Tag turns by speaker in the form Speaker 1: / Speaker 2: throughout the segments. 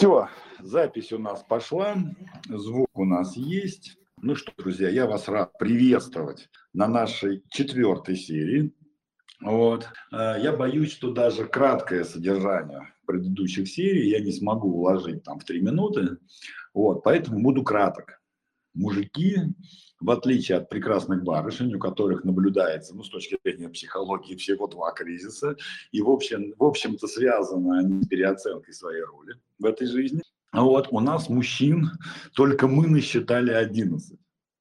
Speaker 1: Все, запись у нас пошла, звук у нас есть. Ну что, друзья, я вас рад приветствовать на нашей четвертой серии. Вот. Э, я боюсь, что даже краткое содержание предыдущих серий я не смогу уложить там в три минуты. Вот, поэтому буду краток. Мужики, в отличие от прекрасных барышень, у которых наблюдается, ну, с точки зрения психологии, всего два кризиса, и в, общем, в общем-то связаны они с переоценкой своей роли в этой жизни. Вот, у нас мужчин только мы насчитали 11.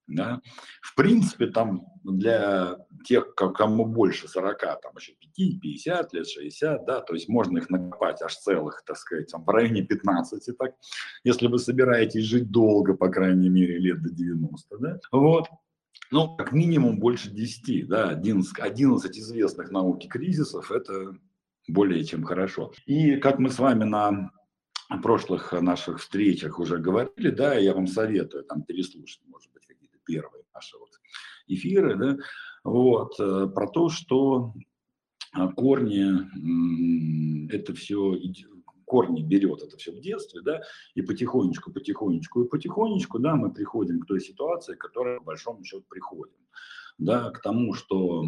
Speaker 1: Да? В принципе, там для тех, кому больше 40, там еще 5, 50 лет, 60, да, то есть можно их накопать аж целых, так сказать, там, в районе 15, так, если вы собираетесь жить долго, по крайней мере, лет до 90, да, вот, ну, как минимум больше 10, да, 11, 11 известных науки кризисов, это более чем хорошо. И как мы с вами на прошлых наших встречах уже говорили, да, я вам советую там переслушать, может быть, первые наши вот эфиры, да, вот, э, про то, что а, корни, это все, корни берет это все в детстве, да, и потихонечку, потихонечку и потихонечку, да, мы приходим к той ситуации, к которой, по большому счету, приходим, да, к тому, что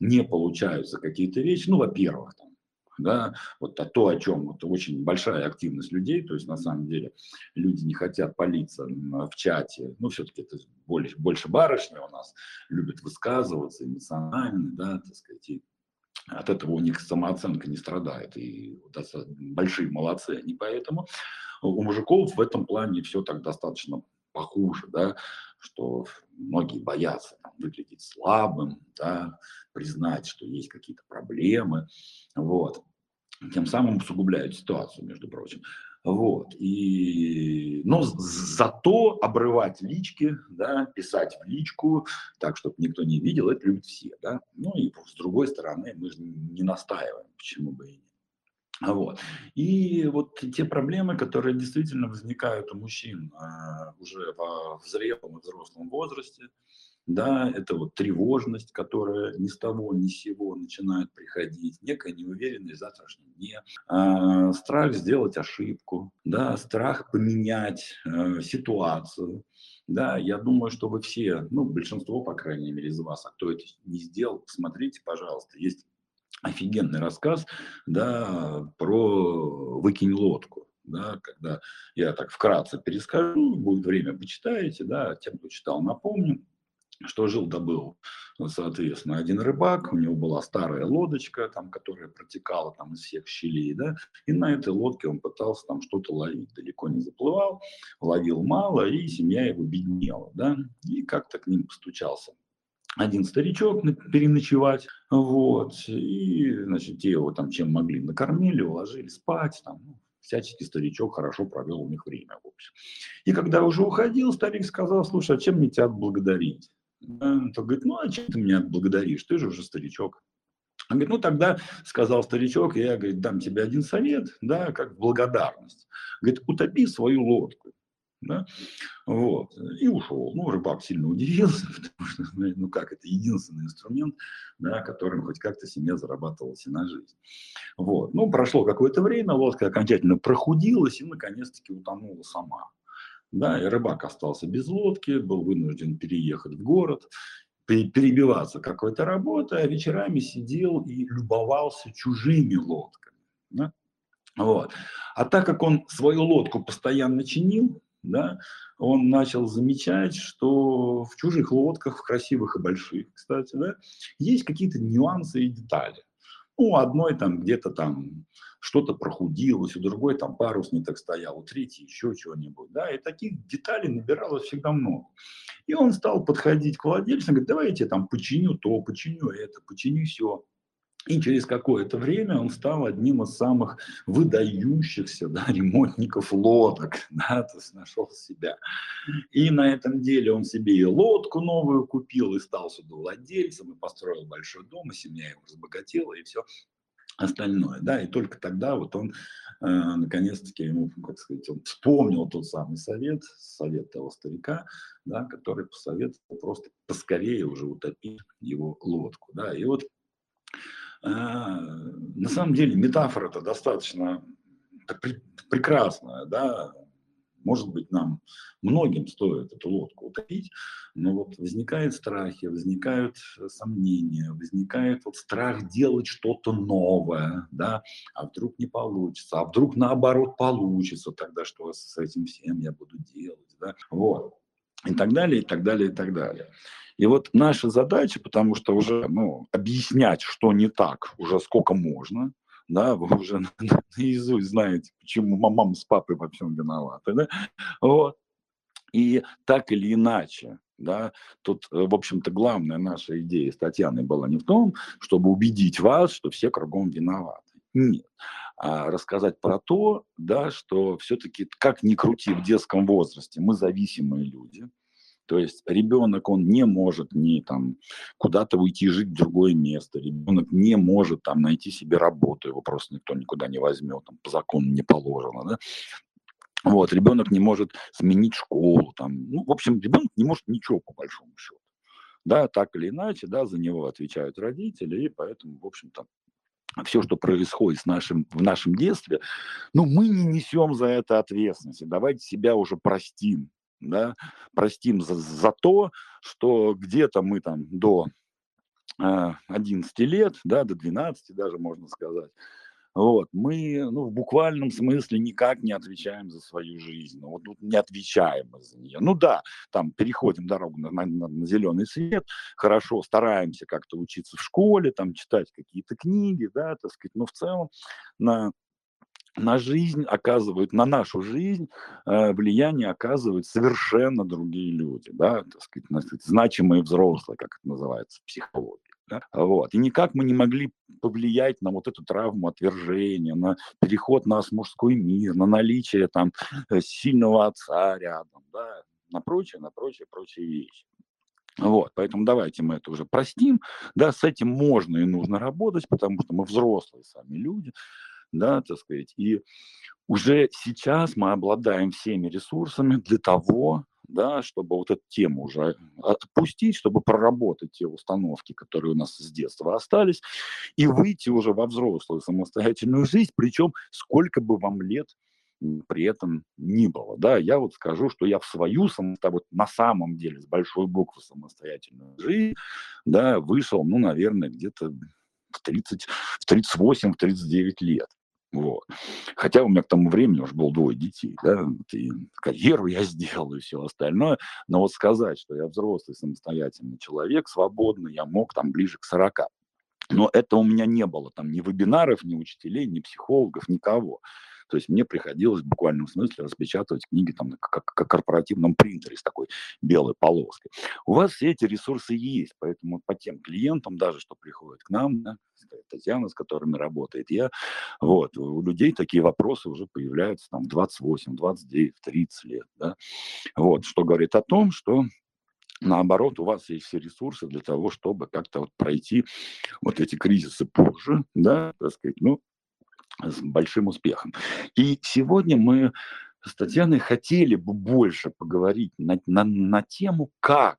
Speaker 1: не получаются какие-то вещи, ну, во-первых, там, да, вот а то, о чем вот очень большая активность людей, то есть на самом деле люди не хотят палиться в чате, ну все-таки это больше, больше барышни у нас любят высказываться эмоционально, да, так сказать, и от этого у них самооценка не страдает, и большие молодцы они поэтому. У мужиков в этом плане все так достаточно похуже, да, что многие боятся там, выглядеть слабым, да, признать, что есть какие-то проблемы, вот. Тем самым усугубляют ситуацию, между прочим. Вот. И, но зато обрывать лички, да, писать в личку, так, чтобы никто не видел, это любят все. Да? Ну и с другой стороны, мы же не настаиваем, почему бы и. Вот. И вот те проблемы, которые действительно возникают у мужчин а, уже в зрелом и взрослом возрасте, да, это вот тревожность, которая ни с того, ни с сего начинает приходить, некая неуверенность в завтрашнем дне, э, страх сделать ошибку, да, страх поменять э, ситуацию, да, я думаю, что вы все, ну, большинство, по крайней мере, из вас, а кто это не сделал, посмотрите, пожалуйста, есть офигенный рассказ, да, про «Выкинь лодку», да, когда я так вкратце перескажу, будет время, почитаете, да, тем, кто читал, напомню что жил-то был, соответственно, один рыбак, у него была старая лодочка, там, которая протекала там из всех щелей, да, и на этой лодке он пытался там что-то ловить, далеко не заплывал, ловил мало, и семья его беднела, да, и как-то к ним постучался один старичок переночевать, вот, и, значит, те его там чем могли накормили, уложили спать, там, ну, всячески старичок хорошо провел у них время, в общем. И когда уже уходил, старик сказал, слушай, а чем мне тебя отблагодарить? Он говорит, ну а чем ты меня благодаришь, ты же уже старичок. Он говорит, ну тогда, сказал старичок, я, говорит, дам тебе один совет, да, как благодарность. Говорит, утопи свою лодку. Да? Вот. И ушел. Ну, рыбак сильно удивился, потому что, ну как, это единственный инструмент, да, которым хоть как-то семья зарабатывала себе на жизнь. Вот. Ну, прошло какое-то время, лодка окончательно прохудилась и, наконец-таки, утонула сама. Да, и рыбак остался без лодки, был вынужден переехать в город, перебиваться какой-то работой, а вечерами сидел и любовался чужими лодками. Да? Вот. А так как он свою лодку постоянно чинил, да, он начал замечать, что в чужих лодках, в красивых и больших, кстати, да, есть какие-то нюансы и детали. Ну, одной там где-то там что-то прохудилось, у другой там парус не так стоял, у третьей еще чего-нибудь, да, и таких деталей набиралось всегда много. И он стал подходить к владельцу, говорит, давайте там починю то, починю это, починю все. И через какое-то время он стал одним из самых выдающихся да, ремонтников лодок, да, то есть нашел себя. И на этом деле он себе и лодку новую купил, и стал сюда владельцем, и построил большой дом, и семья его разбогатела, и все остальное, да, и только тогда вот он, э, наконец-таки, ему, как сказать, он вспомнил тот самый совет, совет того старика, да, который посоветовал просто поскорее уже утопить его лодку, да, и вот на самом деле метафора-то достаточно прекрасная, да, может быть, нам многим стоит эту лодку утопить, но вот возникают страхи, возникают сомнения, возникает вот страх делать что-то новое, да, а вдруг не получится, а вдруг наоборот получится, тогда что с этим всем я буду делать, да, вот, и так далее, и так далее, и так далее. И вот наша задача, потому что уже ну, объяснять, что не так, уже сколько можно, да, вы уже наизусть знаете, почему мама с папой во всем виноваты, да, вот. И так или иначе, да, тут, э, в общем-то, главная наша идея с Татьяной была не в том, чтобы убедить вас, что все кругом виноваты. Нет. А рассказать про то, да, что все-таки, как ни крути в детском возрасте, мы зависимые люди, то есть ребенок, он не может не там куда-то уйти жить в другое место, ребенок не может там найти себе работу, его просто никто никуда не возьмет, там, по закону не положено, да? Вот, ребенок не может сменить школу, там, ну, в общем, ребенок не может ничего по большому счету. Да, так или иначе, да, за него отвечают родители, и поэтому, в общем-то, все, что происходит с нашим, в нашем детстве, ну, мы не несем за это ответственности. Давайте себя уже простим да, простим за, за то, что где-то мы там до э, 11 лет, да, до 12 даже можно сказать, вот, мы ну, в буквальном смысле никак не отвечаем за свою жизнь. Ну, вот, не отвечаем за нее. Ну да, там переходим дорогу на, на, на зеленый свет, хорошо, стараемся как-то учиться в школе, там читать какие-то книги, да, так сказать, но в целом на на жизнь оказывают, на нашу жизнь э, влияние оказывают совершенно другие люди, да, так сказать, значимые взрослые, как это называется в психологии. Да? Вот. И никак мы не могли повлиять на вот эту травму отвержения, на переход нас в мужской мир, на наличие там э, сильного отца рядом, да, на прочее, на прочее, прочие вещи. Вот, поэтому давайте мы это уже простим, да, с этим можно и нужно работать, потому что мы взрослые сами люди, да, так сказать. И уже сейчас мы обладаем всеми ресурсами для того, да, чтобы вот эту тему уже отпустить, чтобы проработать те установки, которые у нас с детства остались, и выйти уже во взрослую самостоятельную жизнь, причем сколько бы вам лет при этом ни было. Да, я вот скажу, что я в свою вот на самом деле с большой буквы самостоятельную жизнь, да, вышел, ну, наверное, где-то в 30, в 38, в 39 лет. Вот. Хотя у меня к тому времени уже было двое детей, да, и карьеру я сделал и все остальное. Но вот сказать, что я взрослый самостоятельный человек, свободный, я мог там ближе к 40. Но это у меня не было там ни вебинаров, ни учителей, ни психологов, никого. То есть мне приходилось в буквальном смысле распечатывать книги там как, как корпоративном принтере с такой белой полоской. У вас все эти ресурсы есть, поэтому по тем клиентам даже, что приходят к нам, да, Татьяна, с которыми работает я, вот, у людей такие вопросы уже появляются там в 28, 29, 30 лет, да, вот, что говорит о том, что наоборот, у вас есть все ресурсы для того, чтобы как-то вот пройти вот эти кризисы позже, да, так сказать, ну, с большим успехом. И сегодня мы с Татьяной хотели бы больше поговорить на, на, на тему, как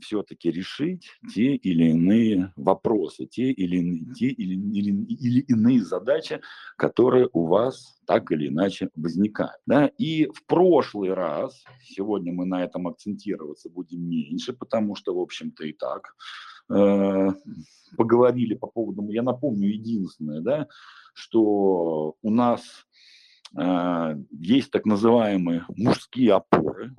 Speaker 1: все-таки решить те или иные вопросы, те или, те или, или, или иные задачи, которые у вас так или иначе возникают. Да? И в прошлый раз, сегодня мы на этом акцентироваться будем меньше, потому что, в общем-то, и так э, поговорили по поводу, я напомню, единственное, да, что у нас э, есть так называемые мужские опоры,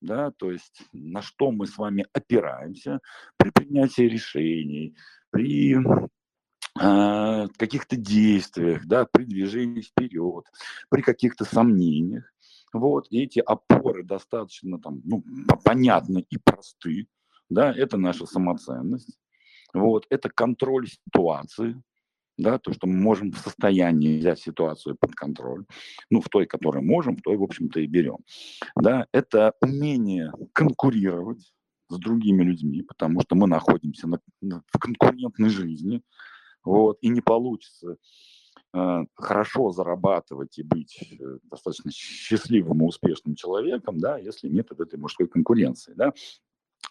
Speaker 1: да, то есть на что мы с вами опираемся при принятии решений, при э, каких-то действиях, да, при движении вперед, при каких-то сомнениях. Вот, и эти опоры достаточно там, ну, понятны и просты, да, это наша самоценность, вот, это контроль ситуации, да, то, что мы можем в состоянии взять ситуацию под контроль, ну, в той, которой можем, в той, в общем-то, и берем, да, это умение конкурировать с другими людьми, потому что мы находимся на, на, в конкурентной жизни, вот, и не получится э, хорошо зарабатывать и быть э, достаточно счастливым и успешным человеком, да, если нет вот этой мужской конкуренции, да,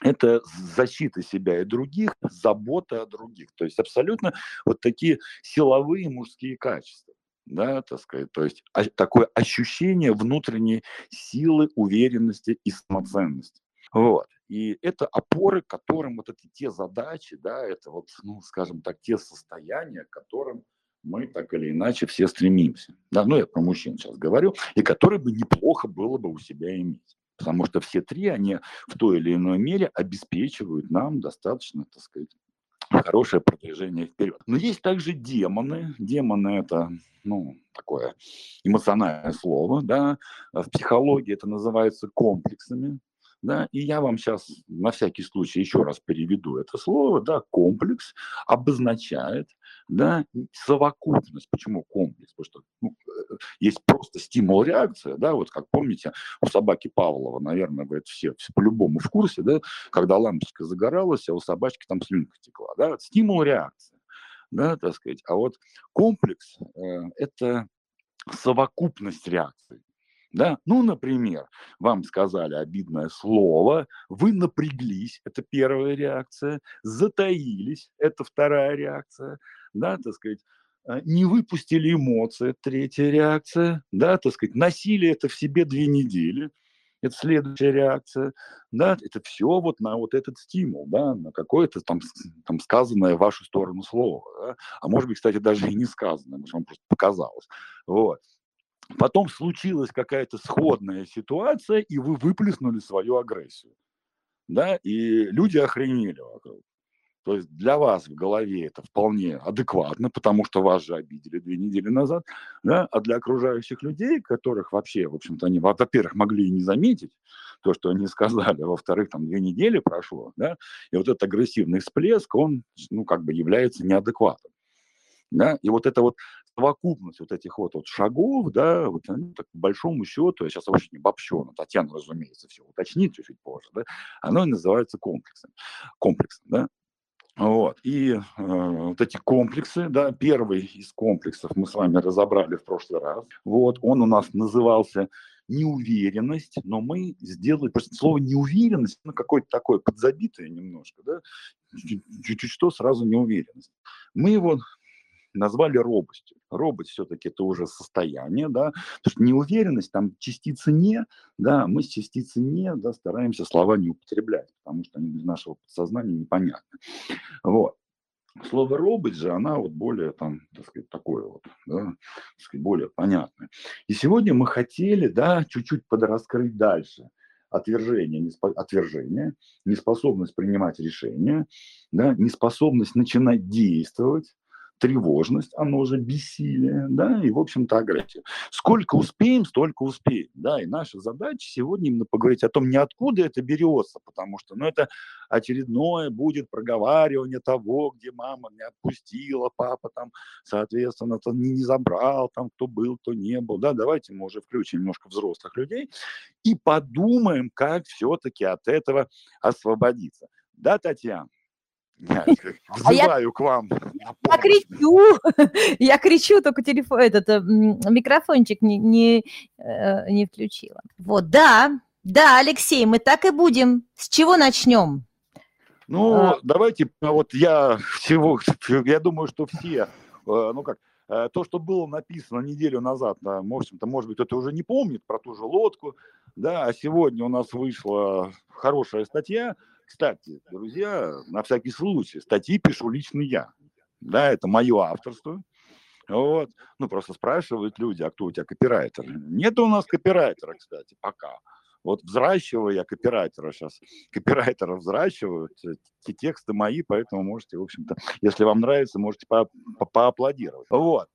Speaker 1: это защита себя и других, забота о других. То есть абсолютно вот такие силовые мужские качества. да, так сказать, то есть а, такое ощущение внутренней силы, уверенности и самоценности. Вот. И это опоры, которым вот эти те задачи, да, это вот, ну, скажем так, те состояния, к которым мы так или иначе все стремимся. Да, ну, я про мужчин сейчас говорю, и которые бы неплохо было бы у себя иметь. Потому что все три, они в той или иной мере обеспечивают нам достаточно, так сказать, хорошее продвижение вперед. Но есть также демоны. Демоны это, ну, такое эмоциональное слово, да. В психологии это называется комплексами. Да, и я вам сейчас на всякий случай еще раз переведу это слово. Да, комплекс обозначает да, совокупность. Почему комплекс? Потому что ну, э, есть просто стимул-реакция, да, вот как помните, у собаки Павлова, наверное, вы это все, все по-любому в курсе, да, когда лампочка загоралась, а у собачки там слюнка текла, да, стимул-реакция, да, так сказать. А вот комплекс э, – это совокупность реакций. Да? Ну, например, вам сказали обидное слово, вы напряглись, это первая реакция, затаились, это вторая реакция, да, так сказать, а, не выпустили эмоции, третья реакция, да, так сказать, носили это в себе две недели, это следующая реакция, да, это все вот на вот этот стимул, да, на какое-то там, там сказанное в вашу сторону слово, да? а может быть, кстати, даже и не сказанное, может, вам просто показалось, вот. Потом случилась какая-то сходная ситуация, и вы выплеснули свою агрессию. Да, и люди охренели вокруг. То есть для вас в голове это вполне адекватно, потому что вас же обидели две недели назад, да? а для окружающих людей, которых вообще, в общем-то, они, во-первых, могли и не заметить то, что они сказали, а во-вторых, там две недели прошло, да? и вот этот агрессивный всплеск, он, ну, как бы является неадекватным. Да? И вот это вот совокупность вот этих вот, вот шагов, да, вот они, так, по большому счету, я сейчас очень обобщу, но Татьяна, разумеется, все уточнит чуть-чуть позже, да, оно и называется комплексом, комплексом, да. Вот. И э, вот эти комплексы, да, первый из комплексов мы с вами разобрали в прошлый раз. Вот, он у нас назывался неуверенность, но мы сделали просто слово неуверенность, ну, какое-то такое подзабитое немножко, да, чуть-чуть что, сразу неуверенность. Мы его назвали робостью. Робость все-таки это уже состояние, да, потому что неуверенность, там частицы «не», да, мы с частицы «не», да, стараемся слова не употреблять, потому что они для нашего подсознания непонятны. Вот. Слово робость же, она вот более там, так сказать, такое вот, да, так сказать, более понятное. И сегодня мы хотели, да, чуть-чуть подраскрыть дальше отвержение, неспо, отвержение, неспособность принимать решения, да, неспособность начинать действовать, тревожность, оно же бессилие, да, и, в общем-то, агрессия. Сколько успеем, столько успеем, да, и наша задача сегодня именно поговорить о том, не откуда это берется, потому что, ну, это очередное будет проговаривание того, где мама не отпустила, папа там, соответственно, там не, забрал, там, кто был, кто не был, да, давайте мы уже включим немножко взрослых людей и подумаем, как все-таки от этого освободиться. Да, Татьяна?
Speaker 2: А я, к вам. Я кричу, я кричу, только телефон, этот э, микрофончик не, не, э, не включила. Вот, да, да, Алексей, мы так и будем. С чего начнем?
Speaker 1: Ну, а... давайте, вот я всего, я думаю, что все, э, ну как, то, что было написано неделю назад, да, может, может быть, кто-то уже не помнит про ту же лодку, да, а сегодня у нас вышла хорошая статья, кстати, друзья, на всякий случай, статьи пишу лично я. Да, это мое авторство. Вот. Ну, просто спрашивают люди, а кто у тебя копирайтер? Нет у нас копирайтера, кстати, пока. Вот взращиваю я копирайтера сейчас. Копирайтера взращиваю, те тексты мои, поэтому можете, в общем-то, если вам нравится, можете по поаплодировать. Вот.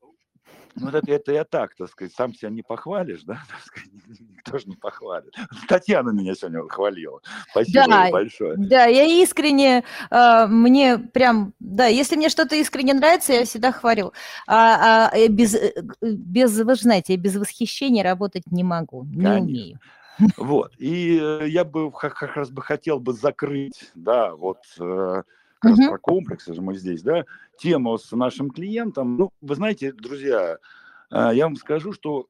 Speaker 1: Ну, это, это я так, так сказать, сам себя не похвалишь, да, так сказать, никто же не похвалит. Татьяна меня сегодня хвалила. Спасибо да, большое.
Speaker 2: Да, я искренне, э, мне прям, да, если мне что-то искренне нравится, я всегда хвалю. А, а без, э, без, вы же знаете, я без восхищения работать не могу, не Конечно. умею.
Speaker 1: Вот, и э, я бы как раз бы хотел бы закрыть, да, вот как раз про комплексы же мы здесь, да, тему с нашим клиентом. Ну, вы знаете, друзья, э, я вам скажу, что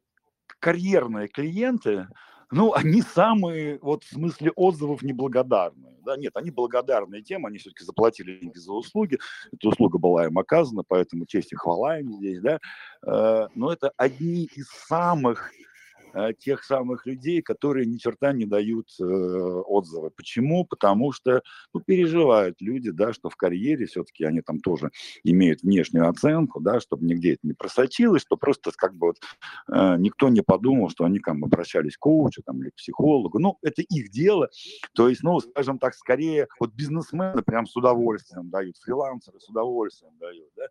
Speaker 1: карьерные клиенты, ну, они самые, вот в смысле отзывов, неблагодарные. Да? Нет, они благодарные тем, они все-таки заплатили деньги за услуги, эта услуга была им оказана, поэтому честь и хвала им здесь, да. Э, но это одни из самых тех самых людей, которые ни черта не дают э, отзывы. Почему? Потому что ну, переживают люди, да, что в карьере все-таки они там тоже имеют внешнюю оценку, да, чтобы нигде это не просочилось, что просто как бы вот э, никто не подумал, что они там обращались к коучу там, или к психологу. Ну, это их дело. То есть, ну, скажем так, скорее вот бизнесмены прям с удовольствием дают, фрилансеры с удовольствием дают, да,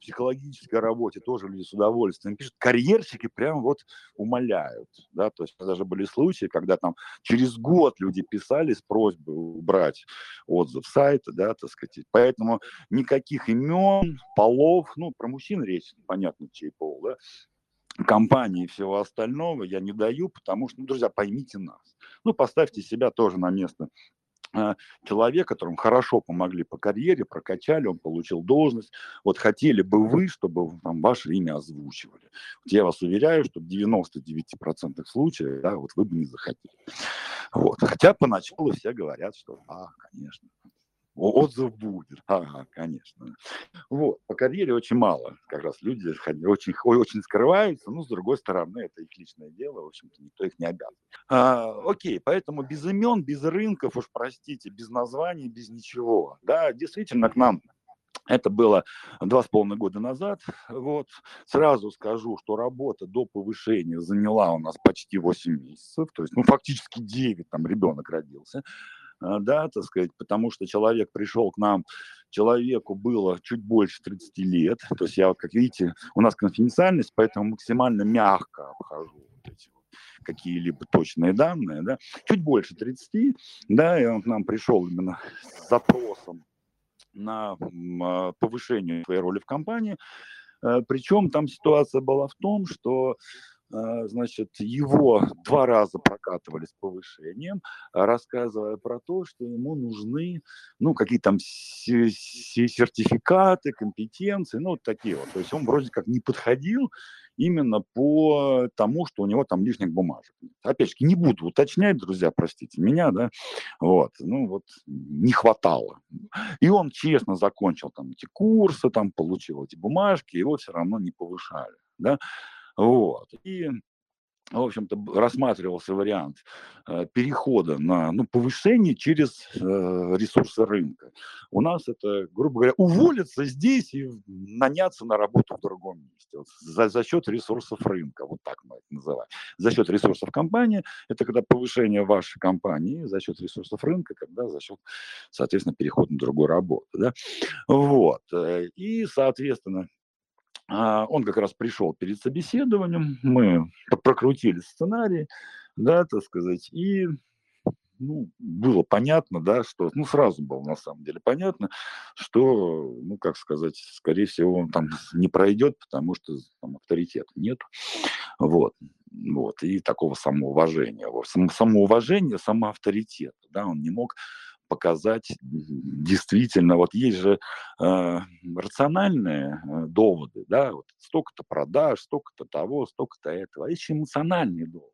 Speaker 1: психологической работе тоже люди с удовольствием пишут. Карьерщики прям вот умоляют, да, то есть даже были случаи, когда там через год люди писали с просьбой убрать отзыв сайта, да, так сказать. Поэтому никаких имен, полов, ну, про мужчин речь, понятно, чей пол, да, компании и всего остального я не даю, потому что, ну, друзья, поймите нас. Ну, поставьте себя тоже на место человек, которому хорошо помогли по карьере, прокачали, он получил должность. Вот хотели бы вы, чтобы там ваше имя озвучивали. Вот я вас уверяю, что в 99% случаев да, вот вы бы не захотели. Вот. Хотя поначалу все говорят, что а, конечно, отзыв будет. Ага, конечно. Вот, по карьере очень мало. Как раз люди очень, очень скрываются, но с другой стороны, это их личное дело, в общем-то, никто их не обязан. А, окей, поэтому без имен, без рынков, уж простите, без названий, без ничего. Да, действительно, к нам это было два с половиной года назад. Вот. Сразу скажу, что работа до повышения заняла у нас почти 8 месяцев, то есть ну, фактически 9, там ребенок родился. А, да, так сказать, потому что человек пришел к нам, человеку было чуть больше 30 лет, то есть я как видите, у нас конфиденциальность, поэтому максимально мягко обхожу вот эти вот какие-либо точные данные, да, чуть больше 30, да, и он к нам пришел именно с запросом на а, повышение своей роли в компании, э, причем там ситуация была в том, что а, значит, его два раза прокатывали с повышением, рассказывая про то, что ему нужны, ну, какие там сертификаты, компетенции, ну, вот такие вот. То есть он вроде как не подходил именно по тому, что у него там лишних бумажек. Опять же, не буду уточнять, друзья, простите меня, да, вот, ну, вот не хватало. И он честно закончил там эти курсы, там получил эти бумажки, его все равно не повышали, да, вот. И в общем-то, рассматривался вариант э, перехода на ну, повышение через э, ресурсы рынка. У нас это, грубо говоря, уволиться здесь и наняться на работу в другом месте вот, за, за счет ресурсов рынка, вот так мы это называем. За счет ресурсов компании, это когда повышение вашей компании, за счет ресурсов рынка, когда за счет, соответственно, перехода на другую работу. Да? Вот. Э, и, соответственно, он как раз пришел перед собеседованием, мы прокрутили сценарий, да, так сказать, и ну, было понятно, да, что, ну, сразу было на самом деле понятно, что, ну, как сказать, скорее всего, он там не пройдет, потому что там авторитета нет, вот, вот, и такого самоуважения, самоуважение, самоавторитет, да, он не мог показать действительно, вот есть же э, рациональные э, доводы, да, вот столько-то продаж, столько-то того, столько-то этого, а есть эмоциональные доводы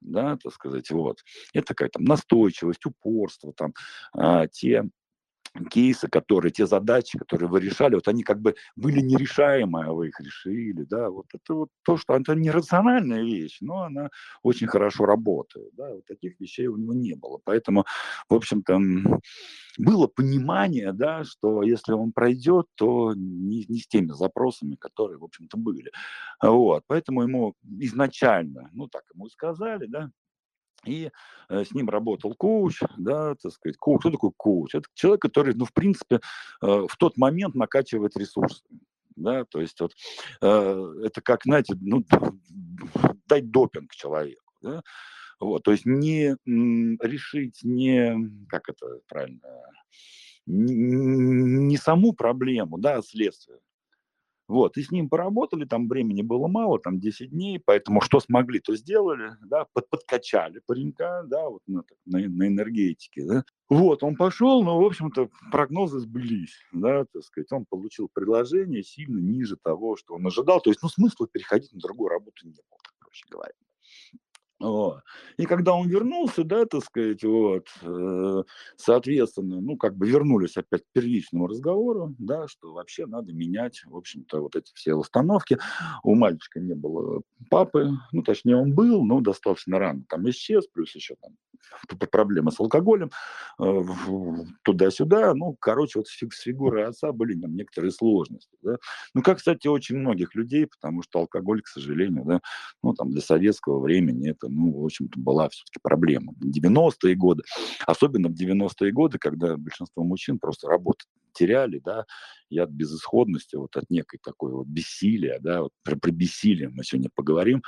Speaker 1: да, так сказать, вот. Это какая-то настойчивость, упорство, там, а, те кейсы, которые, те задачи, которые вы решали, вот они как бы были нерешаемые, а вы их решили, да, вот это вот то, что это нерациональная вещь, но она очень хорошо работает, да, вот таких вещей у него не было, поэтому, в общем-то, было понимание, да, что если он пройдет, то не, не с теми запросами, которые, в общем-то, были, вот, поэтому ему изначально, ну, так ему сказали, да, и э, с ним работал коуч, да, так сказать, коуч. Что такое коуч? Это человек, который, ну, в принципе, э, в тот момент накачивает ресурсы. Да, то есть вот э, это как, знаете, ну, дать допинг человеку. Да? Вот, то есть не решить не, как это правильно, не, не саму проблему, да, а следствие. Вот, и с ним поработали, там времени было мало, там 10 дней, поэтому что смогли, то сделали, да, под, подкачали паренька, да, вот на, на, на энергетике, да. Вот, он пошел, но, в общем-то, прогнозы сбылись, да, так сказать, он получил предложение сильно ниже того, что он ожидал, то есть, ну, смысла переходить на другую работу не было, проще говоря. Вот. И когда он вернулся, да, так сказать, вот, э, соответственно, ну, как бы вернулись опять к первичному разговору, да, что вообще надо менять, в общем-то, вот эти все установки. У мальчика не было папы, ну, точнее, он был, но достаточно рано там исчез, плюс еще там проблемы с алкоголем, э, туда-сюда, ну, короче, вот с фигурой отца были там некоторые сложности, да. Ну, как, кстати, очень многих людей, потому что алкоголь, к сожалению, да, ну, там, для советского времени это, ну, в общем-то, была все-таки проблема. 90-е годы, особенно в 90-е годы, когда большинство мужчин просто работу теряли, да, и от безысходности, вот от некой такой вот бессилия, да, вот про, про бессилие мы сегодня поговорим,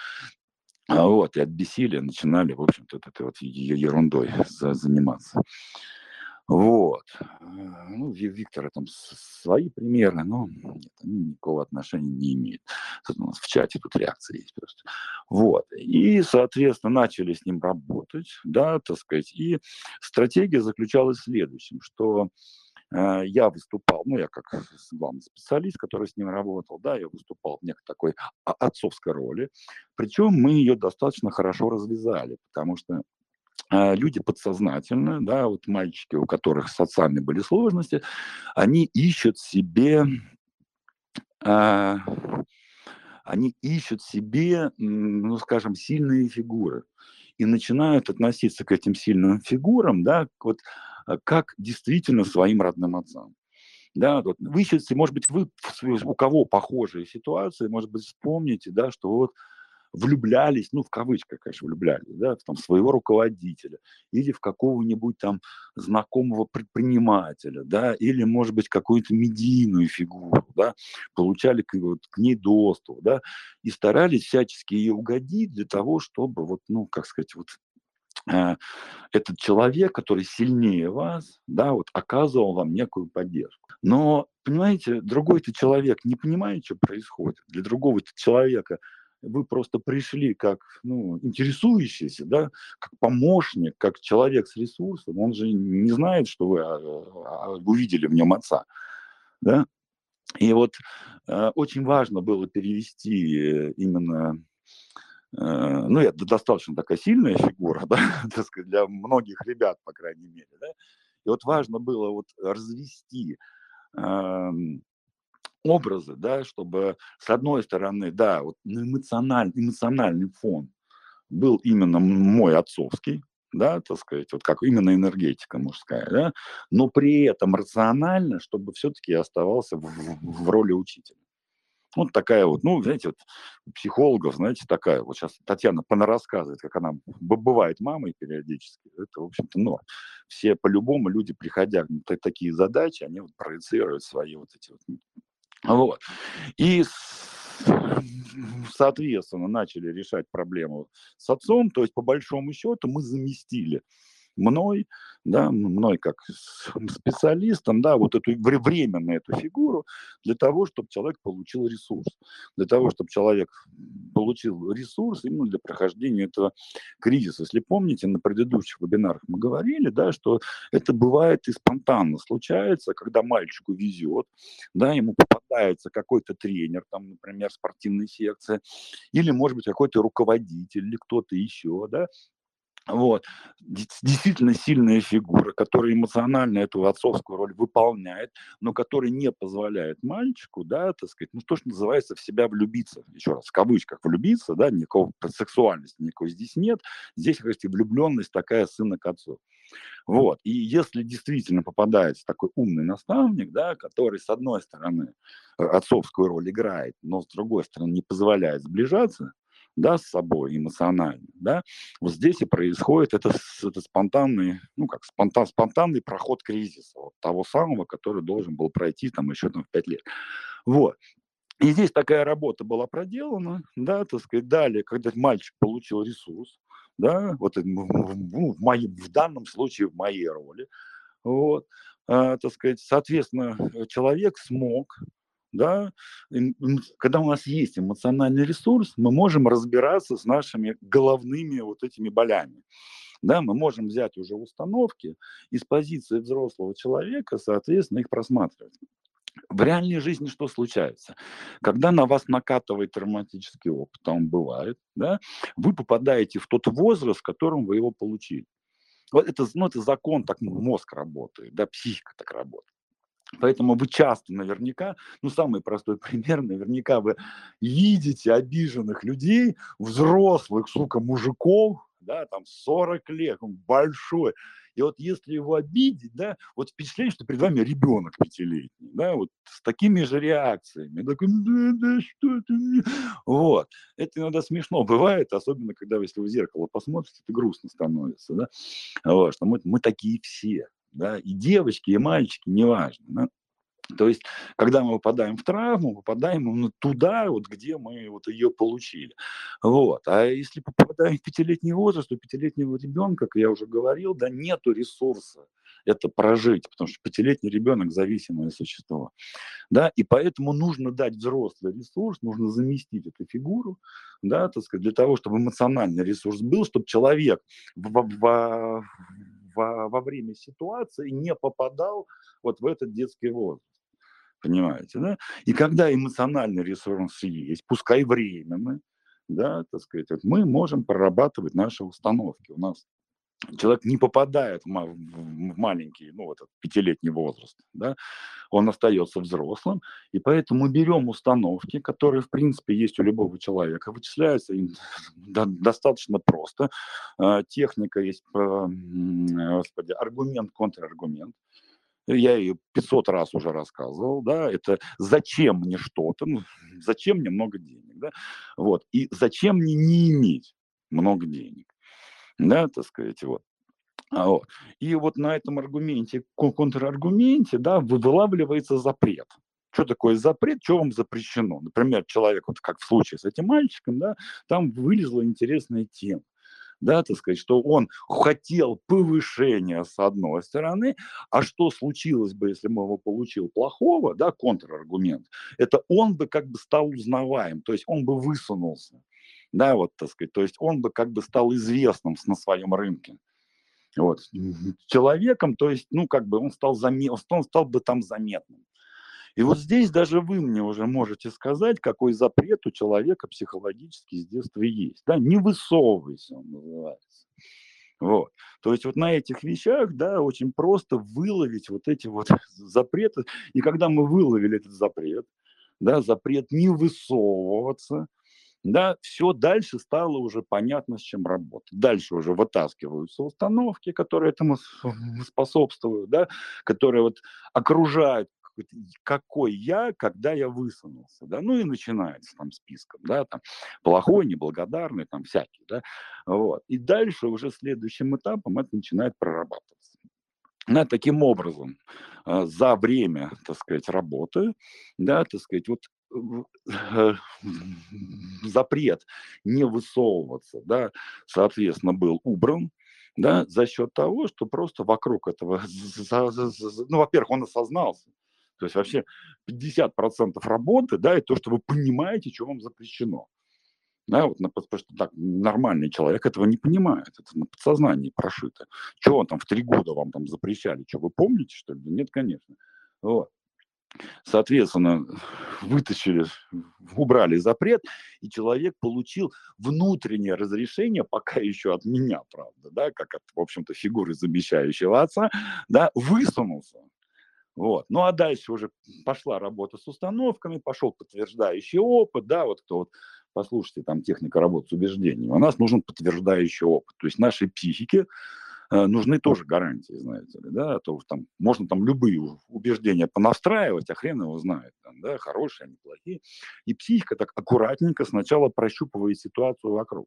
Speaker 1: а вот, и от бессилия начинали, в общем-то, этой вот ерундой заниматься. Вот. Ну, Виктора там свои примеры, но нет, они никакого отношения не имеют. У нас в чате тут реакция есть просто. Вот. И, соответственно, начали с ним работать, да, так сказать. И стратегия заключалась в следующем, что э, я выступал, ну, я как главный специалист, который с ним работал, да, я выступал в некой такой отцовской роли. Причем мы ее достаточно хорошо развязали, потому что а, люди подсознательно, да, вот мальчики, у которых с отцами были сложности, они ищут себе, а, они ищут себе, ну, скажем, сильные фигуры и начинают относиться к этим сильным фигурам, да, вот а, как действительно своим родным отцам. Да, вот вы ищете, может быть, вы, у кого похожие ситуации, может быть, вспомните, да, что вот влюблялись, ну, в кавычках, конечно, влюблялись, да, в там, своего руководителя или в какого-нибудь там знакомого предпринимателя, да, или, может быть, какую-то медийную фигуру, да, получали к, вот, к ней доступ, да, и старались всячески ее угодить для того, чтобы, вот, ну, как сказать, вот э, этот человек, который сильнее вас, да, вот оказывал вам некую поддержку. Но, понимаете, другой-то человек не понимает, что происходит. Для другого-то человека вы просто пришли как ну, интересующийся, да, как помощник, как человек с ресурсом, он же не знает, что вы а, а, увидели в нем отца. Да? И вот э, очень важно было перевести именно э, ну, это достаточно такая сильная фигура, да, так сказать, для многих ребят, по крайней мере, да, и вот важно было вот развести э, образы, да, чтобы с одной стороны, да, вот эмоциональный, эмоциональный фон был именно мой отцовский, да, так сказать, вот как именно энергетика мужская, да, но при этом рационально, чтобы все-таки я оставался в, в, в роли учителя. Вот такая вот, ну, знаете, вот психологов, знаете, такая, вот сейчас Татьяна рассказывает, как она бывает мамой периодически, это, в общем-то, норм. Все по-любому люди, приходя на такие задачи, они вот проецируют свои вот эти вот вот. И, соответственно, начали решать проблему с отцом. То есть, по большому счету, мы заместили мной, да, мной как специалистом, да, вот эту временно эту фигуру для того, чтобы человек получил ресурс, для того, чтобы человек получил ресурс именно для прохождения этого кризиса. Если помните, на предыдущих вебинарах мы говорили, да, что это бывает и спонтанно случается, когда мальчику везет, да, ему попадается какой-то тренер, там, например, спортивной секции, или, может быть, какой-то руководитель или кто-то еще, да, вот. Действительно сильная фигура, которая эмоционально эту отцовскую роль выполняет, но которая не позволяет мальчику, да, так сказать, ну, то, что называется, в себя влюбиться. Еще раз, в кавычках влюбиться, да, никакого сексуальности никакой здесь нет. Здесь, говорится, влюбленность такая сына к отцу. Вот. И если действительно попадается такой умный наставник, да, который, с одной стороны, э, отцовскую роль играет, но с другой стороны не позволяет сближаться, да, с собой эмоционально, да, вот здесь и происходит это, это спонтанный, ну как спонтан, спонтанный проход кризиса, вот, того самого, который должен был пройти там еще там в пять лет. Вот. И здесь такая работа была проделана, да, так сказать, далее, когда мальчик получил ресурс, да, вот ну, в, моей, в данном случае в моей роли, вот, а, так сказать, соответственно, человек смог да, когда у нас есть эмоциональный ресурс, мы можем разбираться с нашими головными вот этими болями. Да, мы можем взять уже установки и с позиции взрослого человека, соответственно, их просматривать. В реальной жизни что случается? Когда на вас накатывает травматический опыт, там бывает, да, вы попадаете в тот возраст, в котором вы его получили. Вот это, ну, это закон, так мозг работает, да, психика так работает. Поэтому вы часто наверняка, ну самый простой пример, наверняка вы видите обиженных людей, взрослых, сука, мужиков, да, там 40 лет, он большой. И вот если его обидеть, да, вот впечатление, что перед вами ребенок пятилетний, да, вот с такими же реакциями. Такой, да, да, что ты? Вот. Это иногда смешно бывает, особенно когда, если вы в зеркало посмотрите, это грустно становится, да. Вот, что мы, мы такие все, да, и девочки, и мальчики, неважно, да. То есть, когда мы попадаем в травму, попадаем именно туда, вот, где мы вот ее получили. Вот. А если попадаем в пятилетний возраст, у пятилетнего ребенка, как я уже говорил, да, нету ресурса это прожить, потому что пятилетний ребенок зависимое существо. Да, и поэтому нужно дать взрослый ресурс, нужно заместить эту фигуру, да, так сказать, для того, чтобы эмоциональный ресурс был, чтобы человек в, в, в, во, во время ситуации не попадал вот в этот детский возраст. Понимаете, да? И когда эмоциональный ресурс есть, пускай временный, да, так сказать, мы можем прорабатывать наши установки. У нас человек не попадает в, маленький, ну, этот пятилетний возраст, да, он остается взрослым, и поэтому берем установки, которые, в принципе, есть у любого человека, вычисляются достаточно просто. А, техника есть, господи, аргумент, контраргумент. Я ее 500 раз уже рассказывал, да, это зачем мне что-то, ну, зачем мне много денег, да, вот, и зачем мне не иметь много денег, да, так сказать, вот. А вот. И вот на этом аргументе, контраргументе, да, вылавливается запрет. Что такое запрет, что вам запрещено? Например, человек, вот как в случае с этим мальчиком, да, там вылезла интересная тема да, так сказать, что он хотел повышения с одной стороны, а что случилось бы, если бы его получил плохого, да, контраргумент, это он бы как бы стал узнаваем, то есть он бы высунулся, да, вот, так сказать, то есть он бы как бы стал известным на своем рынке. Вот. Человеком, то есть, ну, как бы он стал, заме... он стал бы там заметным. И вот здесь даже вы мне уже можете сказать, какой запрет у человека психологически с детства есть. Да? Не высовывайся, он называется. Вот. То есть вот на этих вещах, да, очень просто выловить вот эти вот запреты. И когда мы выловили этот запрет, да, запрет не высовываться, да, все дальше стало уже понятно, с чем работать. Дальше уже вытаскиваются установки, которые этому способствуют, да, которые вот окружают какой я, когда я высунулся, да, ну и начинается там списком, да, там плохой, неблагодарный, там всякий, да, вот. И дальше уже следующим этапом это начинает прорабатываться. Да, таким образом, а, за время, так сказать, работы, да, так сказать, вот э, запрет не высовываться, да, соответственно, был убран, да, за счет того, что просто вокруг этого, ну, во-первых, он осознался, то есть вообще 50% работы, да, это то, что вы понимаете, что вам запрещено. Да, вот, потому что так, нормальный человек этого не понимает, это на подсознании прошито. Что он там в три года вам там запрещали, что вы помните, что ли? Нет, конечно. Вот. Соответственно, вытащили, убрали запрет, и человек получил внутреннее разрешение, пока еще от меня, правда, да, как от, в общем-то, фигуры замещающего отца, да, высунулся. Вот. Ну а дальше уже пошла работа с установками, пошел подтверждающий опыт, да, вот кто вот послушайте, там техника работы с убеждениями, у нас нужен подтверждающий опыт. То есть нашей психике нужны тоже гарантии, знаете ли, да, то там можно там любые убеждения понастраивать, а хрен его знает, там, да, хорошие, они плохие. И психика так аккуратненько сначала прощупывает ситуацию вокруг.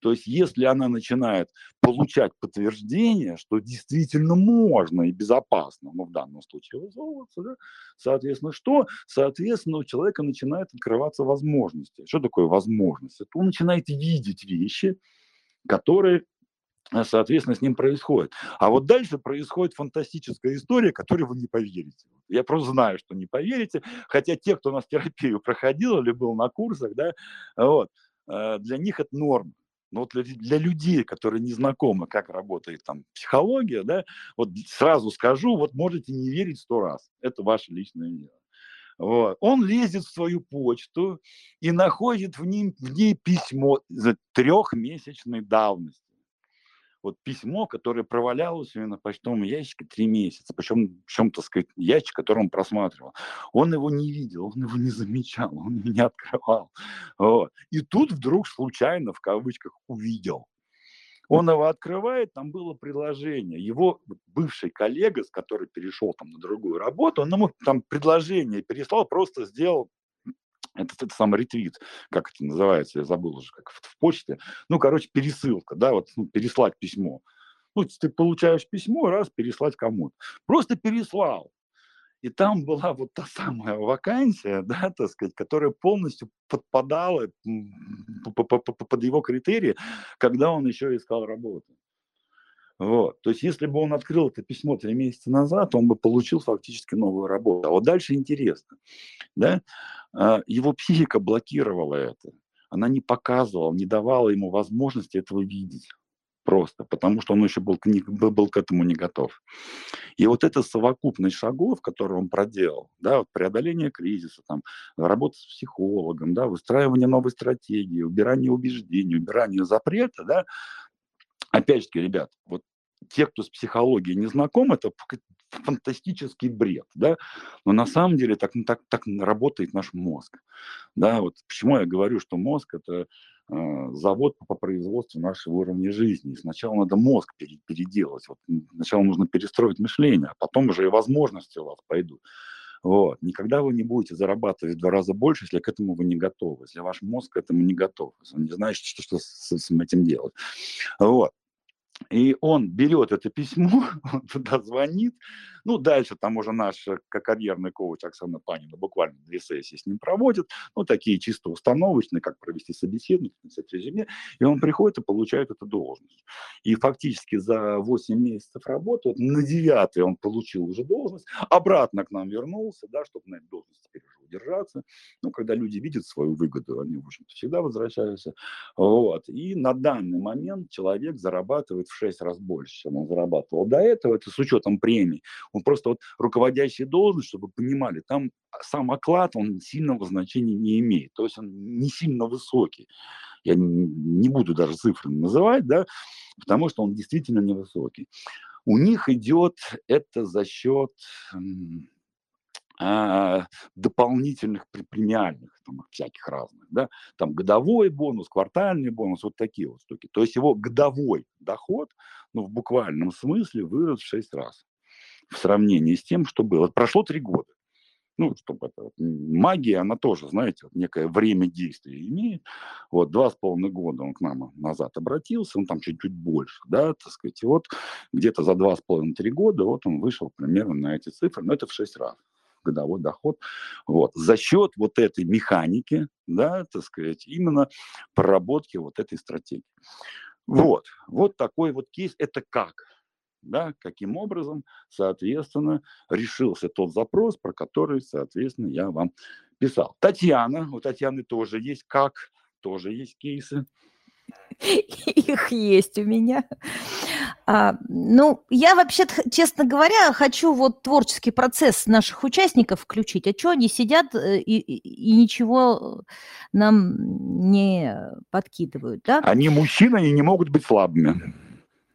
Speaker 1: То есть если она начинает получать подтверждение, что действительно можно и безопасно, ну в данном случае высовываться, да, соответственно, что? Соответственно, у человека начинает открываться возможности. Что такое возможность? Это он начинает видеть вещи, которые соответственно, с ним происходит. А вот дальше происходит фантастическая история, которой вы не поверите. Я просто знаю, что не поверите, хотя те, кто у нас терапию проходил или был на курсах, да, вот, э, для них это норма. Но вот для, для людей, которые не знакомы, как работает там психология, да, вот сразу скажу, вот можете не верить сто раз. Это ваше личное дело. Вот. Он лезет в свою почту и находит в ней, в ней письмо за трехмесячной давности вот письмо, которое провалялось у него на почтовом ящике три месяца, причем, причем, так сказать, ящик, который он просматривал. Он его не видел, он его не замечал, он его не открывал. Вот. И тут вдруг случайно, в кавычках, увидел. Он его открывает, там было предложение. Его бывший коллега, с которой перешел там на другую работу, он ему там предложение переслал, просто сделал это, это самый ретвит, как это называется, я забыл уже, как в, в почте. Ну, короче, пересылка, да, вот ну, переслать письмо. Ну, ты получаешь письмо, раз, переслать кому-то. Просто переслал. И там была вот та самая вакансия, да, так сказать, которая полностью подпадала под его критерии, когда он еще искал работу. Вот. То есть, если бы он открыл это письмо три месяца назад, он бы получил фактически новую работу. А вот дальше интересно. Да? А, его психика блокировала это. Она не показывала, не давала ему возможности этого видеть просто, потому что он еще был, был, был к этому не готов. И вот эта совокупность шагов, которые он проделал, да, вот преодоление кризиса, там, работа с психологом, да, выстраивание новой стратегии, убирание убеждений, убирание запрета, да, опять же, ребят, вот те, кто с психологией не знаком, это фантастический бред, да, но на самом деле так, так, так работает наш мозг, да, вот почему я говорю, что мозг это э, завод по, производству нашего уровня жизни, сначала надо мозг пере, переделать, вот, сначала нужно перестроить мышление, а потом уже и возможности у вас пойдут. Вот. Никогда вы не будете зарабатывать в два раза больше, если к этому вы не готовы, если ваш мозг к этому не готов, он не знает, что, что с, с этим делать. Вот. И он берет это письмо, он туда звонит. Ну, дальше там уже наш э, карьерный коуч Оксана Панина буквально две сессии с ним проводит. Ну, такие чисто установочные, как провести собеседование, написать резюме. И он приходит и получает эту должность. И фактически за 8 месяцев работы, вот на 9 он получил уже должность, обратно к нам вернулся, да, чтобы на этой должности теперь уже удержаться. Ну, когда люди видят свою выгоду, они, в общем-то, всегда возвращаются. Вот. И на данный момент человек зарабатывает в 6 раз больше, чем он зарабатывал до этого, это с учетом премий. Он просто вот руководящий должность, чтобы понимали, там сам оклад, он сильного значения не имеет, то есть он не сильно высокий. Я не буду даже цифры называть, да, потому что он действительно невысокий. У них идет это за счет дополнительных премиальных, там, всяких разных, да, там годовой бонус, квартальный бонус, вот такие вот штуки. То есть его годовой доход, ну, в буквальном смысле вырос в 6 раз в сравнении с тем, что было. Прошло три года. Ну, чтобы это, вот, магия, она тоже, знаете, вот некое время действия имеет. Вот два с половиной года он к нам назад обратился, он там чуть-чуть больше, да, так сказать. И вот где-то за два с половиной-три года вот он вышел примерно на эти цифры, но это в шесть раз годовой доход. Вот. За счет вот этой механики, да, так сказать, именно проработки вот этой стратегии. Вот, вот такой вот кейс. Это как? Да, каким образом, соответственно, решился тот запрос, про который, соответственно, я вам писал. Татьяна, у Татьяны тоже есть как, тоже есть кейсы.
Speaker 2: Их есть у меня. А, ну, я вообще, честно говоря, хочу вот творческий процесс наших участников включить. А что они сидят э, и, и, и ничего нам не подкидывают, да?
Speaker 1: Они мужчины, они не могут быть слабыми.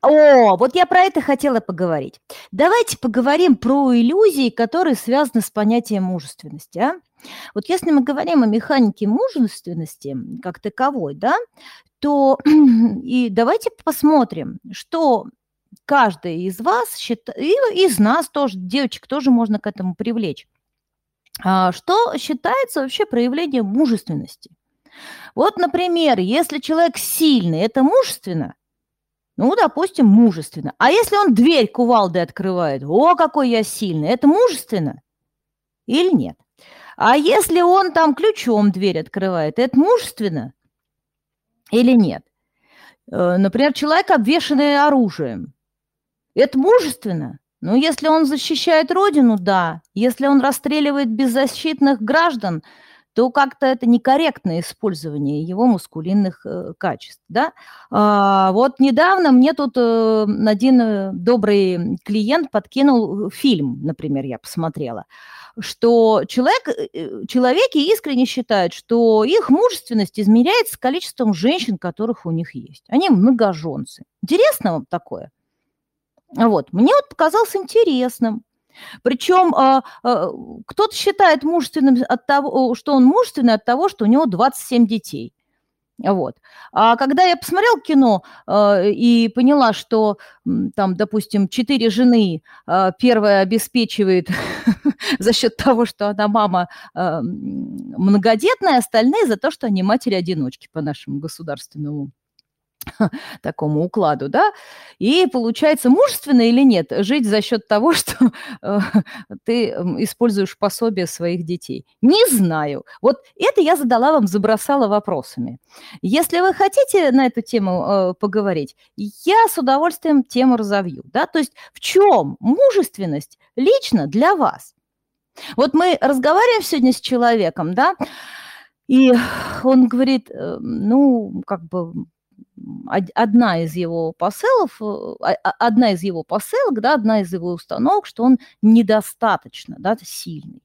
Speaker 2: О, вот я про это хотела поговорить. Давайте поговорим про иллюзии, которые связаны с понятием мужественности. А? Вот если мы говорим о механике мужественности как таковой, да, то и давайте посмотрим, что каждый из вас считает, и из нас тоже, девочек тоже можно к этому привлечь, а, что считается вообще проявлением мужественности. Вот, например, если человек сильный, это мужественно? Ну, допустим, мужественно. А если он дверь кувалдой открывает, о, какой я сильный, это мужественно или нет? А если он там ключом дверь открывает, это мужественно? или нет. Э, например, человек, обвешанный оружием. Это мужественно. Ну, если он защищает родину, да. Если он расстреливает беззащитных граждан, то как-то это некорректное использование его мускулинных э, качеств. Да? А, вот недавно мне тут э, один э, добрый клиент подкинул фильм, например, я посмотрела, что человек, э, человеки искренне считают, что их мужественность измеряется количеством женщин, которых у них есть. Они многоженцы. Интересно вам такое? Вот. Мне вот показалось интересным. Причем а, а, кто-то считает мужественным от того, что он мужественный от того, что у него 27 детей. Вот. А когда я посмотрела кино э, и поняла, что там, допустим, четыре жены, э, первая обеспечивает за счет того, что она мама э, многодетная, остальные за то, что они матери-одиночки по нашему государственному такому укладу, да, и получается мужественно или нет жить за счет того, что э, ты используешь пособие своих детей. Не знаю. Вот это я задала вам, забросала вопросами. Если вы хотите на эту тему э, поговорить, я с удовольствием тему разовью, да, то есть в чем мужественность лично для вас? Вот мы разговариваем сегодня с человеком, да, и он говорит, э, ну, как бы одна из его посылов, э, одна из его посылок, да, одна из его установок, что он недостаточно да, сильный.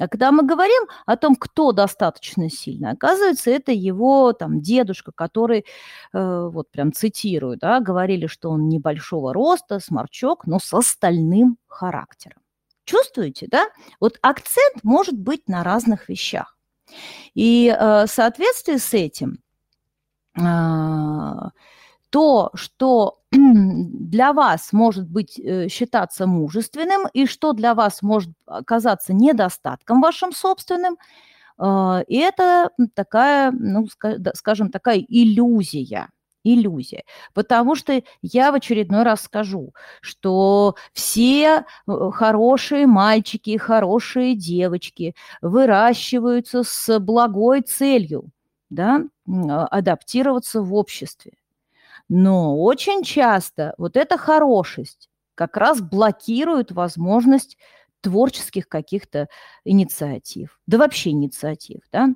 Speaker 2: А когда мы говорим о том, кто достаточно сильный, оказывается, это его там дедушка, который, э, вот прям цитирую, да, говорили, что он небольшого роста, сморчок, но с остальным характером. Чувствуете, да? Вот акцент может быть на разных вещах. И э, в соответствии с этим то, что для вас может быть э, считаться мужественным и что для вас может оказаться недостатком вашим собственным, а, и это такая, ну, скажем, такая иллюзия. Иллюзия. Потому что я в очередной раз скажу, что все э, хорошие мальчики хорошие девочки выращиваются с благой целью да, а, адаптироваться в обществе. Но очень часто вот эта хорошесть как раз блокирует возможность творческих каких-то инициатив, да вообще инициатив. Да?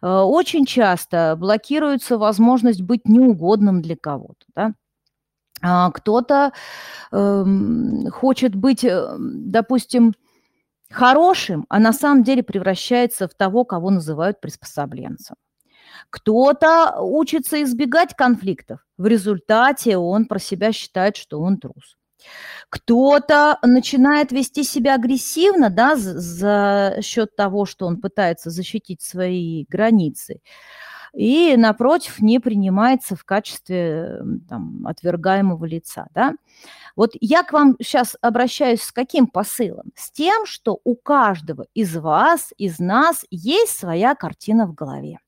Speaker 2: А, очень часто блокируется возможность быть неугодным для кого-то. Да? А, кто-то э, хочет быть, э, допустим, хорошим, а на самом деле превращается в того, кого называют приспособленцем. Кто-то учится избегать конфликтов. В результате он про себя считает, что он трус. Кто-то начинает вести себя агрессивно, да, за счет того, что он пытается защитить свои границы. И, напротив, не принимается в качестве там, отвергаемого лица. Да? Вот я к вам сейчас обращаюсь с каким посылом? С тем, что у каждого из вас, из нас есть своя картина в голове.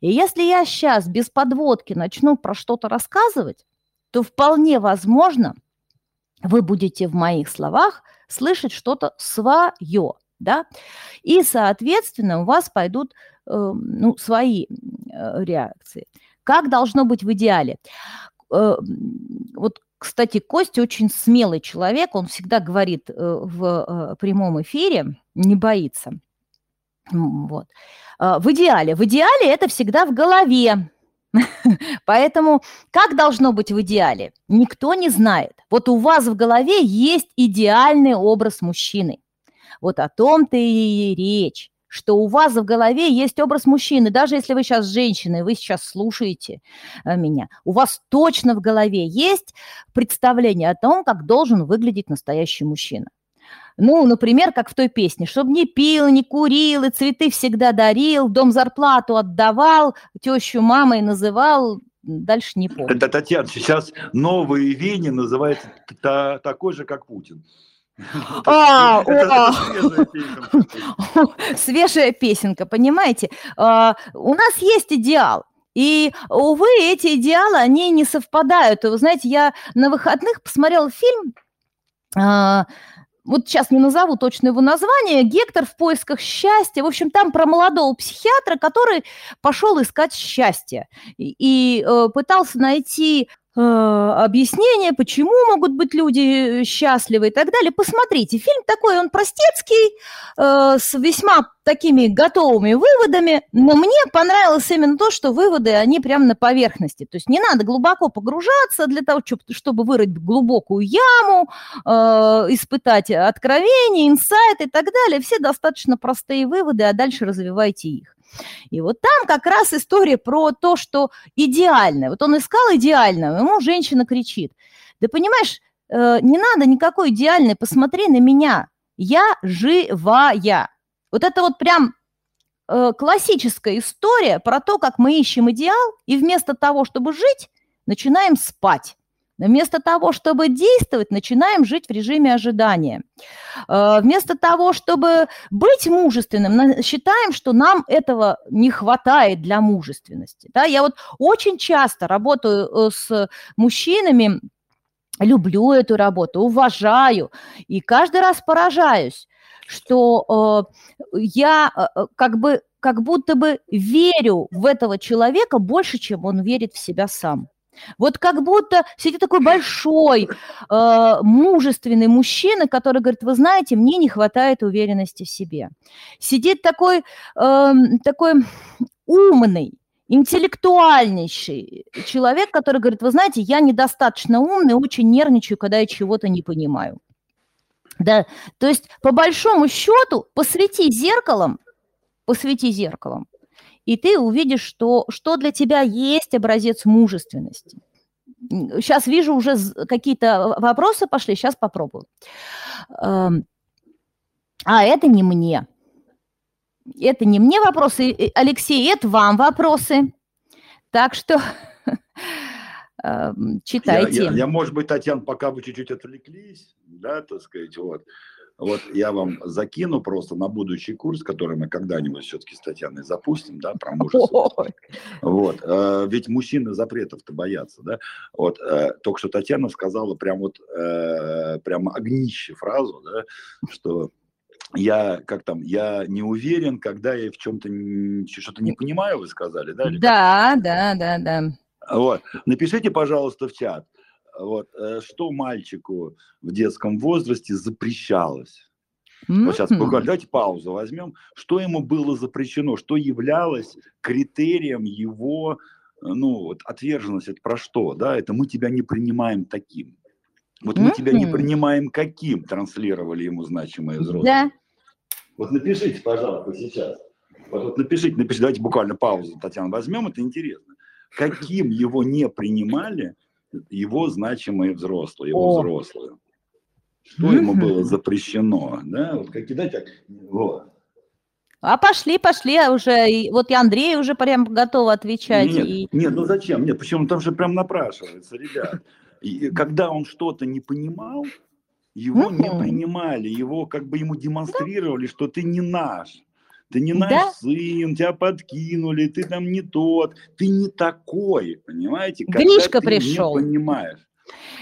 Speaker 2: И если я сейчас без подводки начну про что-то рассказывать, то вполне возможно, вы будете в моих словах слышать что-то свое, да, и, соответственно, у вас пойдут э, ну, свои э, реакции. Как должно быть в идеале? Э, вот, кстати, Костя очень смелый человек, он всегда говорит э, в э, прямом эфире, не боится. Вот. А, в идеале. В идеале это всегда в голове. Поэтому как должно быть в идеале? Никто не знает. Вот у вас в голове есть идеальный образ мужчины. Вот о том-то и речь что у вас в голове есть образ мужчины, даже если вы сейчас женщина, вы сейчас слушаете э, меня, у вас точно в голове есть представление о том, как должен выглядеть настоящий мужчина. Ну, например, как в той песне, чтобы не пил, не курил, и цветы всегда дарил, дом зарплату отдавал, тещу мамой называл, дальше не помню.
Speaker 1: Это, Татьяна, сейчас новые Вени называется такой же, как Путин.
Speaker 2: А, это, свежая песенка, понимаете? А, у нас есть идеал. И, увы, эти идеалы, они не совпадают. Вы знаете, я на выходных посмотрела фильм а, вот сейчас не назову точно его название, Гектор в поисках счастья. В общем, там про молодого психиатра, который пошел искать счастье и, и э, пытался найти объяснения, почему могут быть люди э, счастливы и так далее. Посмотрите, фильм такой, он простецкий, э, с весьма такими готовыми выводами, но мне понравилось именно то, что выводы, они прямо на поверхности. То есть не надо глубоко погружаться для того, чтобы вырыть глубокую яму, э, испытать откровения, инсайты и так далее. Все достаточно простые выводы, а дальше развивайте их. И вот там как раз история про то, что идеальное. Вот он искал идеального, ему женщина кричит. Да понимаешь, э, не надо никакой идеальной, посмотри на меня. Я живая. Вот это вот прям э, классическая история про то, как мы ищем идеал, и вместо того, чтобы жить, начинаем спать. Вместо того, чтобы действовать, начинаем жить в режиме ожидания. Э, вместо того, чтобы быть мужественным, считаем, что нам этого не хватает для мужественности. Да? Я вот очень часто работаю э, с мужчинами, люблю эту работу, уважаю, и каждый раз поражаюсь, что э, я как бы как будто бы верю в этого человека больше, чем он верит в себя сам. Вот как будто сидит такой большой, э, мужественный мужчина, который говорит, вы знаете, мне не хватает уверенности в себе. Сидит такой, э, такой умный, интеллектуальнейший человек, который говорит, вы знаете, я недостаточно умный, очень нервничаю, когда я чего-то не понимаю. Да, то есть по большому счету посвети зеркалом, посвети зеркалом, и ты увидишь, что, что для тебя есть образец мужественности. Сейчас вижу уже какие-то вопросы пошли, сейчас попробую. Эм, а это не мне. Это не мне вопросы, Алексей, это вам вопросы. Так что эм, читайте.
Speaker 1: Я, я, я, может быть, Татьяна, пока вы чуть-чуть отвлеклись, да, так сказать, вот. Вот я вам закину просто на будущий курс, который мы когда-нибудь все-таки с Татьяной запустим, да, про мужество. Вот. Э, ведь мужчины запретов-то боятся, да. Вот. Э, только что Татьяна сказала прям вот, э, прям огнище фразу, да, что я, как там, я не уверен, когда я в чем-то что-то не понимаю, вы сказали, да?
Speaker 2: да, да, да, да.
Speaker 1: Вот. Напишите, пожалуйста, в чат вот, э, что мальчику в детском возрасте запрещалось? Mm-hmm. Вот сейчас буквально давайте паузу возьмем. Что ему было запрещено? Что являлось критерием его ну, вот, отверженности? Это про что? Да? Это мы тебя не принимаем таким. Вот мы mm-hmm. тебя не принимаем каким, транслировали ему значимые взрослые. Да. Вот напишите, пожалуйста, сейчас. Вот, вот напишите, напишите, давайте буквально паузу, Татьяна, возьмем, это интересно. Каким его не принимали его значимые взрослые, его О. взрослые. Что ему было запрещено, да, вот как кидать, так, вот.
Speaker 2: А пошли, пошли, а уже, и, вот и Андрей уже прям готов отвечать.
Speaker 1: Нет,
Speaker 2: и...
Speaker 1: нет, ну зачем? Нет, почему там же прям напрашивается, ребят. И, когда он что-то не понимал, его не принимали, его как бы ему демонстрировали, что ты не наш ты не наш да? сын, тебя подкинули, ты там не тот, ты не такой, понимаете?
Speaker 2: Гришка ты пришел.
Speaker 1: Не понимаешь.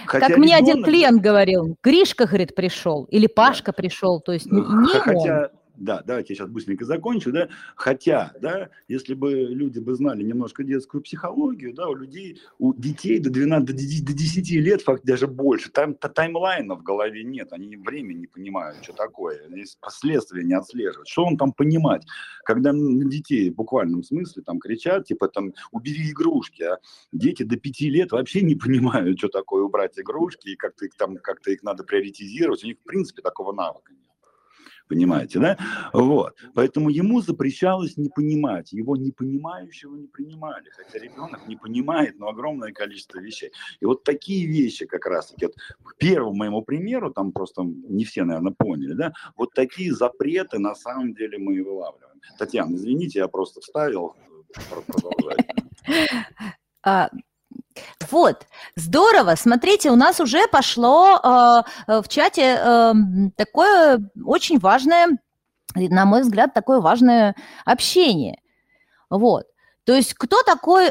Speaker 2: Хотя как мне один клиент говорил, Гришка, говорит, пришел, или Пашка да. пришел, то есть не
Speaker 1: Хотя, он да, давайте я сейчас быстренько закончу, да, хотя, да, если бы люди бы знали немножко детскую психологию, да, у людей, у детей до 12, до 10, до 10 лет, факт, даже больше, там таймлайна в голове нет, они время не понимают, что такое, они последствия не отслеживают, что он там понимать, когда на детей в буквальном смысле там кричат, типа там, убери игрушки, а дети до 5 лет вообще не понимают, что такое убрать игрушки, и как-то их там, как-то их надо приоритизировать, у них в принципе такого навыка нет понимаете, да? Вот. Поэтому ему запрещалось не понимать, его непонимающего не принимали, хотя ребенок не понимает, но огромное количество вещей. И вот такие вещи как раз-таки, вот к первому моему примеру, там просто не все, наверное, поняли, да, вот такие запреты на самом деле мы и вылавливаем. Татьяна, извините, я просто вставил, продолжать.
Speaker 2: Вот, здорово. Смотрите, у нас уже пошло э, в чате э, такое очень важное, на мой взгляд, такое важное общение. Вот. То есть кто такой,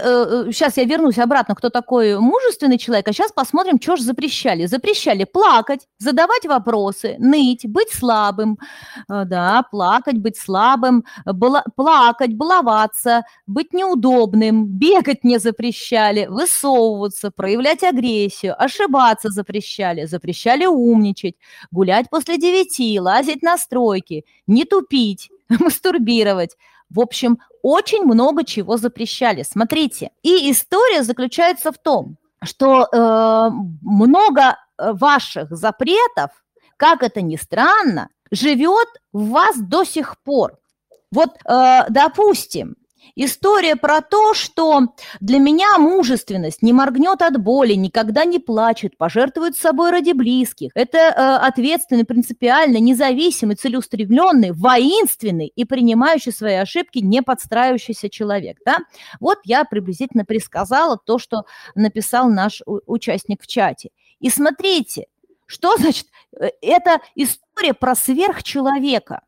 Speaker 2: сейчас э, э, я вернусь обратно, кто такой мужественный человек, а сейчас посмотрим, что же запрещали. Запрещали плакать, задавать вопросы, ныть, быть слабым, э, да, плакать, быть слабым, бала, плакать, баловаться, быть неудобным, бегать не запрещали, высовываться, проявлять агрессию, ошибаться запрещали, запрещали умничать, гулять после девяти, лазить на стройки, не тупить, мастурбировать, в общем, очень много чего запрещали. Смотрите, и история заключается в том, что э, много э, ваших запретов, как это ни странно, живет в вас до сих пор. Вот, э, допустим, История про то, что для меня мужественность не моргнет от боли, никогда не плачет, пожертвует собой ради близких. Это э, ответственный, принципиально, независимый, целеустремленный, воинственный и принимающий свои ошибки, не подстраивающийся человек. Да? Вот я приблизительно присказала то, что написал наш участник в чате. И смотрите, что значит, э, это история про сверхчеловека.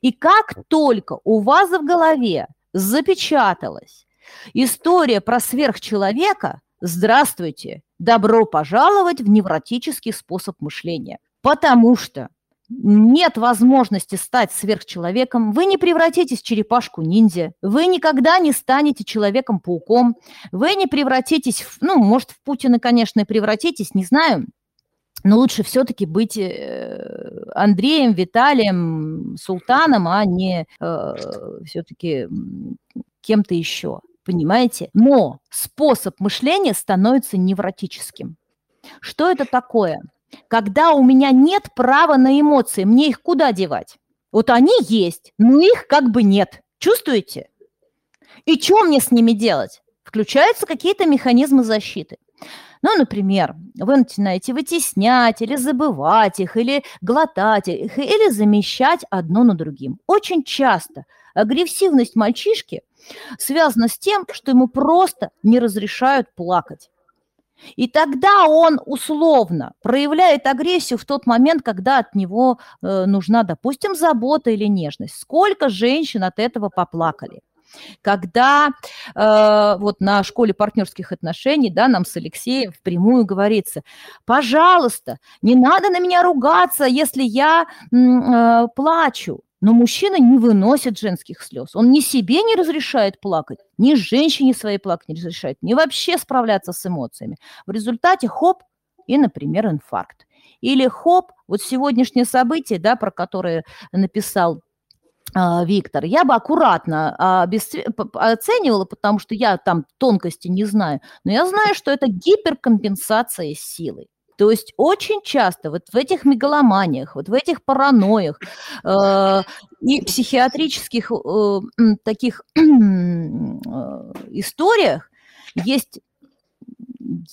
Speaker 2: И как только у вас в голове запечаталась. История про сверхчеловека «Здравствуйте, добро пожаловать в невротический способ мышления». Потому что нет возможности стать сверхчеловеком, вы не превратитесь в черепашку-ниндзя, вы никогда не станете человеком-пауком, вы не превратитесь, в, ну, может, в Путина, конечно, превратитесь, не знаю, но лучше все-таки быть э, Андреем, Виталием, Султаном, а не э, все-таки кем-то еще. Понимаете? Но способ мышления становится невротическим. Что это такое? Когда у меня нет права на эмоции, мне их куда девать? Вот они есть, но их как бы нет. Чувствуете? И что мне с ними делать? Включаются какие-то механизмы защиты. Ну, например, вы начинаете вытеснять или забывать их, или глотать их, или замещать одно на другим. Очень часто агрессивность мальчишки связана с тем, что ему просто не разрешают плакать. И тогда он условно проявляет агрессию в тот момент, когда от него э, нужна, допустим, забота или нежность. Сколько женщин от этого поплакали? Когда э, вот на школе партнерских отношений, да, нам с Алексеем впрямую говорится, пожалуйста, не надо на меня ругаться, если я э, плачу. Но мужчина не выносит женских слез. Он ни себе не разрешает плакать, ни женщине своей плакать не разрешает, ни вообще справляться с эмоциями. В результате хоп, и, например, инфаркт. Или хоп, вот сегодняшнее событие, да, про которое написал Виктор, я бы аккуратно а, оценивала, потому что я там тонкости не знаю, но я знаю, что это гиперкомпенсация силы. То есть очень часто вот в этих мегаломаниях, вот в этих параноях э, и психиатрических э, таких э, историях есть,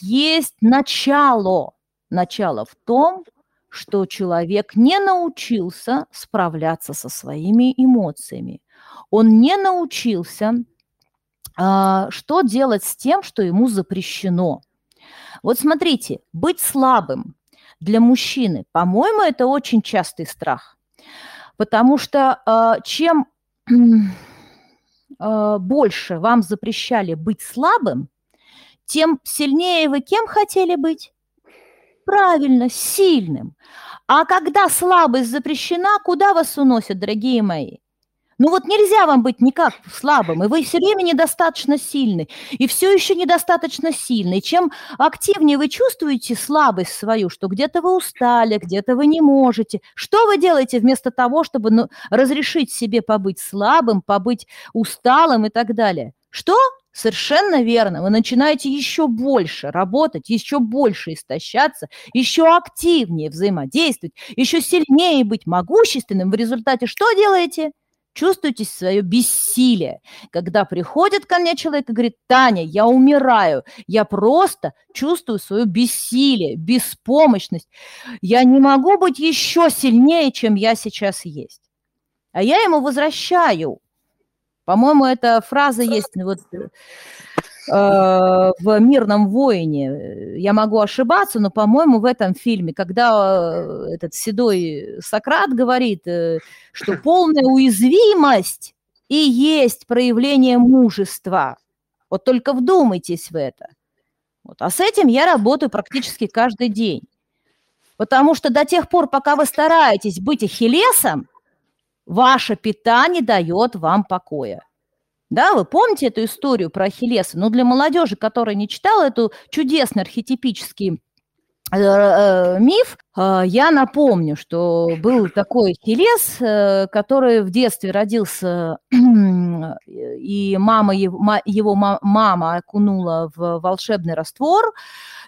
Speaker 2: есть начало, начало в том, что человек не научился справляться со своими эмоциями. Он не научился, а, что делать с тем, что ему запрещено. Вот смотрите, быть слабым для мужчины, по-моему, это очень частый страх. Потому что а, чем а, больше вам запрещали быть слабым, тем сильнее вы кем хотели быть? Правильно, сильным. А когда слабость запрещена, куда вас уносят, дорогие мои? Ну вот нельзя вам быть никак слабым, и вы все время недостаточно сильны, и все еще недостаточно сильны. Чем активнее вы чувствуете слабость свою, что где-то вы устали, где-то вы не можете, что вы делаете вместо того, чтобы ну, разрешить себе побыть слабым, побыть усталым и так далее? Что? Совершенно верно. Вы начинаете еще больше работать, еще больше истощаться, еще активнее взаимодействовать, еще сильнее быть могущественным. В результате что делаете? Чувствуете свое бессилие. Когда приходит ко мне человек и говорит, Таня, я умираю, я просто чувствую свое бессилие, беспомощность. Я не могу быть еще сильнее, чем я сейчас есть. А я ему возвращаю по-моему, эта фраза есть ну, вот, э, в «Мирном воине». Я могу ошибаться, но, по-моему, в этом фильме, когда э, этот седой Сократ говорит, э, что полная уязвимость и есть проявление мужества. Вот только вдумайтесь в это. Вот. А с этим я работаю практически каждый день. Потому что до тех пор, пока вы стараетесь быть ахиллесом, ваше питание дает вам покоя. Да, вы помните эту историю про Ахиллеса? Но для молодежи, которая не читала эту чудесный архетипический э, э, миф, э, я напомню, что был такой Ахиллес, который в детстве родился, и мама его мама окунула в волшебный раствор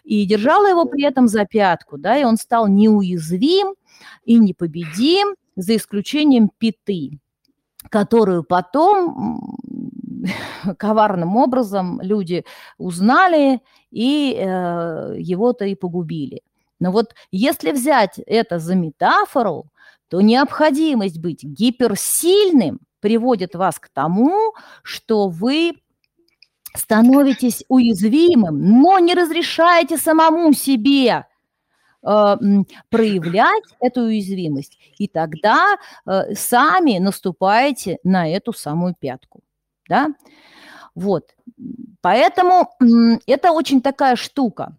Speaker 2: и держала его при этом за пятку, да, и он стал неуязвим и непобедим, за исключением пяты которую потом коварным образом люди узнали и э, его-то и погубили. Но вот если взять это за метафору, то необходимость быть гиперсильным приводит вас к тому, что вы становитесь уязвимым, но не разрешаете самому себе проявлять эту уязвимость, и тогда э, сами наступаете на эту самую пятку да, вот, поэтому это очень такая штука.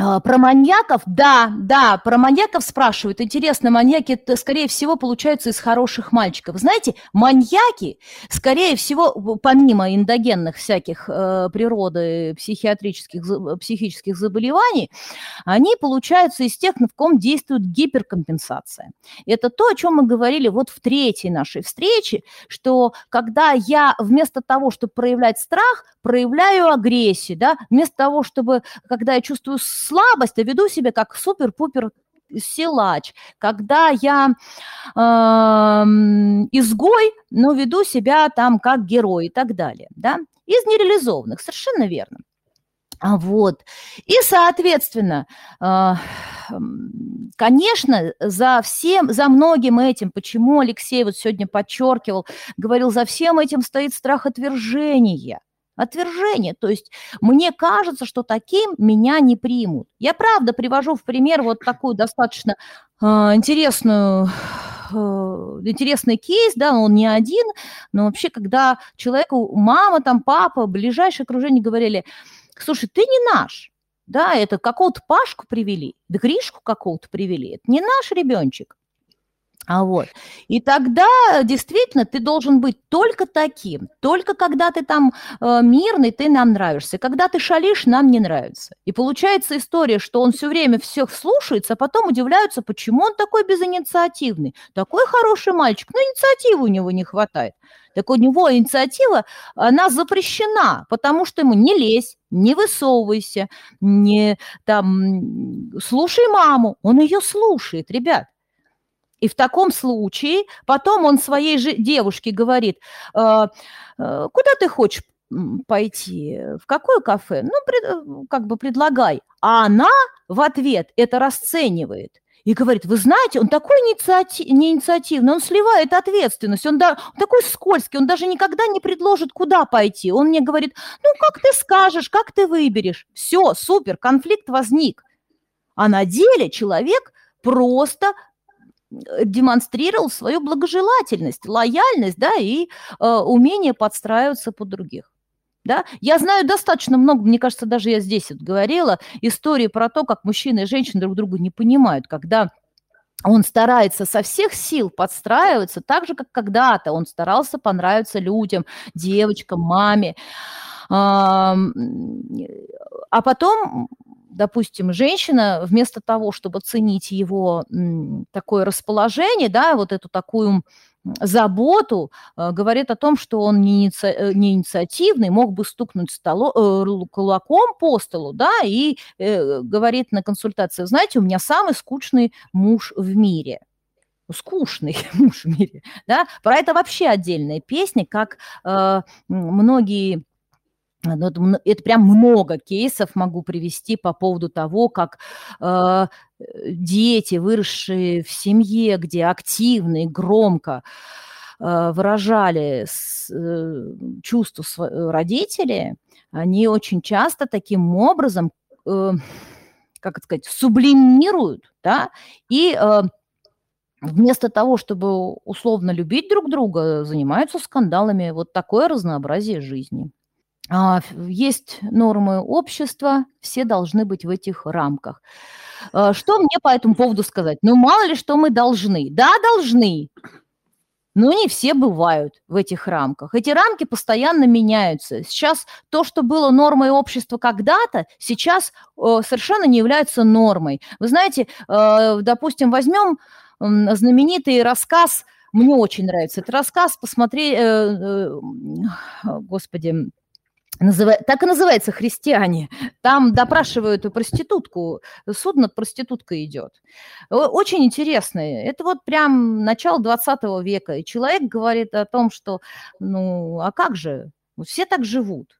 Speaker 2: А, про маньяков, да, да, про маньяков спрашивают. Интересно, маньяки, скорее всего, получаются из хороших мальчиков. Знаете, маньяки, скорее всего, помимо эндогенных всяких э, природы психиатрических, психических заболеваний, они получаются из тех, в ком действует гиперкомпенсация. Это то, о чем мы говорили вот в третьей нашей встрече, что когда я вместо того, чтобы проявлять страх, проявляю агрессию, да, вместо того, чтобы, когда я чувствую слабость, я веду себя как супер-пупер силач, когда я э, изгой, но веду себя там как герой и так далее, да, из нереализованных, совершенно верно. А вот. И, соответственно, э, конечно, за всем, за многим этим, почему Алексей вот сегодня подчеркивал, говорил, за всем этим стоит страх отвержения отвержение. То есть мне кажется, что таким меня не примут. Я правда привожу в пример вот такую достаточно э, интересную интересный кейс, да, он не один, но вообще, когда человеку мама, там, папа, ближайшее окружение говорили, слушай, ты не наш, да, это какого-то Пашку привели, да Гришку какого-то привели, это не наш ребеночек. А вот. И тогда действительно ты должен быть только таким. Только когда ты там э, мирный, ты нам нравишься. Когда ты шалишь, нам не нравится. И получается история, что он все время всех слушается, а потом удивляются, почему он такой безинициативный. Такой хороший мальчик, но инициативы у него не хватает. Так у него инициатива, она запрещена, потому что ему не лезь, не высовывайся, не там слушай маму. Он ее слушает, ребят. И в таком случае потом он своей же девушке говорит, «Э, э, куда ты хочешь пойти, в какое кафе? Ну, э, как бы предлагай. А она в ответ это расценивает и говорит, вы знаете, он такой инициатив, инициативный, он сливает ответственность, он, да, он такой скользкий, он даже никогда не предложит, куда пойти. Он мне говорит, ну, как ты скажешь, как ты выберешь. Все, супер, конфликт возник. А на деле человек просто демонстрировал свою благожелательность, лояльность, да, и э, умение подстраиваться под других. Да? Я знаю достаточно много, мне кажется, даже я здесь вот говорила, истории про то, как мужчины и женщины друг друга не понимают, когда он старается со всех сил подстраиваться, так же, как когда-то он старался понравиться людям, девочкам, маме. А потом допустим, женщина вместо того, чтобы ценить его такое расположение, да, вот эту такую заботу, э, говорит о том, что он не, иници... Э, не инициативный, мог бы стукнуть столо... Э, кулаком по столу, да, и говорит на консультации, знаете, у меня самый скучный муж в мире скучный муж в мире, да, про это вообще отдельная песня, как э, многие это прям много кейсов могу привести по поводу того, как э, дети, выросшие в семье, где активно и громко э, выражали с, э, чувства св- родителей, они очень часто таким образом, э, как это сказать, сублимируют, да, и э, вместо того, чтобы условно любить друг друга, занимаются скандалами. Вот такое разнообразие жизни. А, есть нормы общества, все должны быть в этих рамках. А, что мне по этому поводу сказать? Ну, мало ли, что мы должны. Да, должны. Но не все бывают в этих рамках. Эти рамки постоянно меняются. Сейчас то, что было нормой общества когда-то, сейчас совершенно не является нормой. Вы знаете, э, допустим, возьмем знаменитый рассказ, мне очень нравится этот рассказ, посмотри, э, э, господи, Так и называется «Христиане». Там допрашивают проститутку, суд над проституткой идет. Очень интересно. Это вот прям начало 20 века. И человек говорит о том, что, ну, а как же? Все так живут.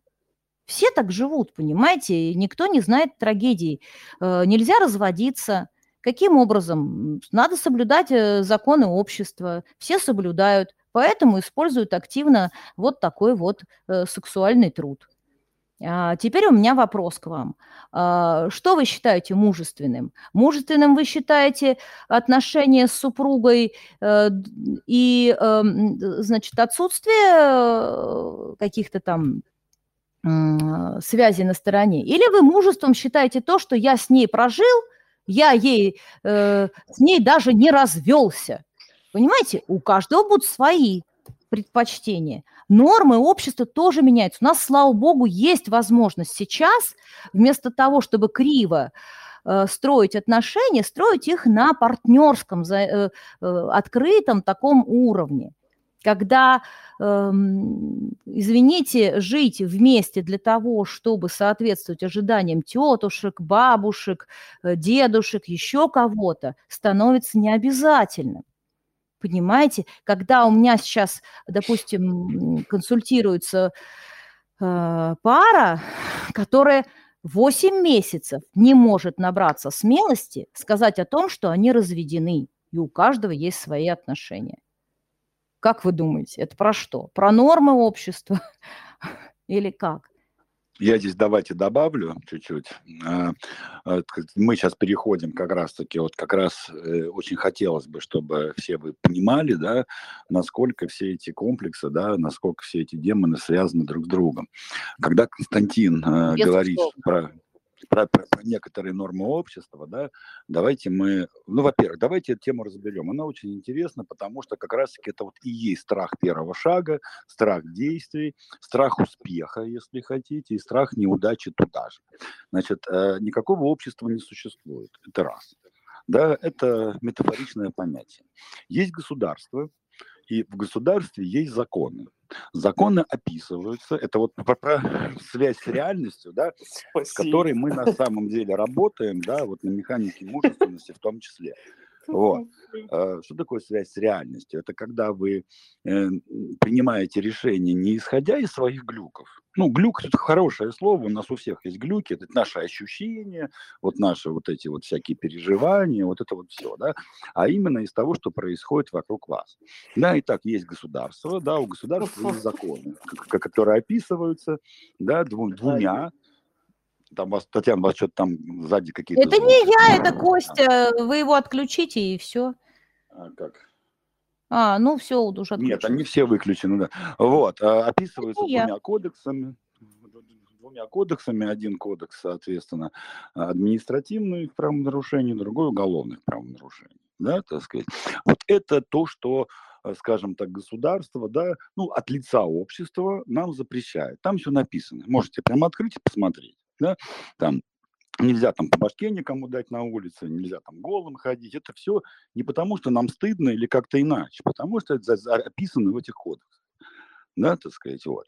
Speaker 2: Все так живут, понимаете? И никто не знает трагедий. Э, нельзя разводиться. Каким образом? Надо соблюдать э, законы общества. Все соблюдают. Поэтому используют активно вот такой вот э, сексуальный труд. А, теперь у меня вопрос к вам. А, что вы считаете мужественным? Мужественным вы считаете отношения с супругой э, и, э, значит, отсутствие каких-то там э, связей на стороне? Или вы мужеством считаете то, что я с ней прожил, я ей, э, с ней даже не развелся? Понимаете, у каждого будут свои предпочтения. Нормы общества тоже меняются. У нас, слава богу, есть возможность сейчас, вместо того, чтобы криво э, строить отношения, строить их на партнерском, э, э, открытом таком уровне. Когда, э, извините, жить вместе для того, чтобы соответствовать ожиданиям тетушек, бабушек, дедушек, еще кого-то, становится необязательным. Понимаете, когда у меня сейчас, допустим, консультируется э, пара, которая 8 месяцев не может набраться смелости сказать о том, что они разведены, и у каждого есть свои отношения. Как вы думаете, это про что? Про нормы общества или как?
Speaker 1: Я здесь давайте добавлю чуть-чуть. А, а, мы сейчас переходим как раз-таки, вот как раз э, очень хотелось бы, чтобы все вы понимали, да, насколько все эти комплексы, да, насколько все эти демоны связаны друг с другом. Когда Константин э, Без говорит про про, про, про некоторые нормы общества, да, давайте мы, ну, во-первых, давайте эту тему разберем. Она очень интересна, потому что как раз-таки это вот и есть страх первого шага, страх действий, страх успеха, если хотите, и страх неудачи туда же. Значит, э, никакого общества не существует. Это раз. Да, это метафоричное понятие. Есть государство, и в государстве есть законы. Законы описываются, это вот про, про связь с реальностью, да, с которой мы на самом деле работаем, да, вот на механике мужественности в том числе. Вот. А, что такое связь с реальностью? Это когда вы э, принимаете решение не исходя из своих глюков. Ну, глюк – это хорошее слово, у нас у всех есть глюки, это наши ощущения, вот наши вот эти вот всякие переживания, вот это вот все, да, а именно из того, что происходит вокруг вас. Да, и так есть государство, да, у государства есть законы, которые описываются, да, двумя там вас, Татьяна, вас что-то там сзади какие-то...
Speaker 2: Это звуки. не я, это Костя. Вы его отключите, и все.
Speaker 1: А как?
Speaker 2: А, ну все, уже
Speaker 1: отключено. Нет, они все выключены, да. Вот, а, описываются двумя я. кодексами. Двумя кодексами. Один кодекс, соответственно, административных правонарушений, другой уголовных правонарушений. Да, так сказать. Вот это то, что скажем так, государство, да, ну, от лица общества нам запрещает. Там все написано. Можете прямо открыть и посмотреть да, там Нельзя там по башке никому дать на улице, нельзя там голым ходить. Это все не потому, что нам стыдно или как-то иначе, потому что это описано в этих кодексах. Да, так сказать, вот.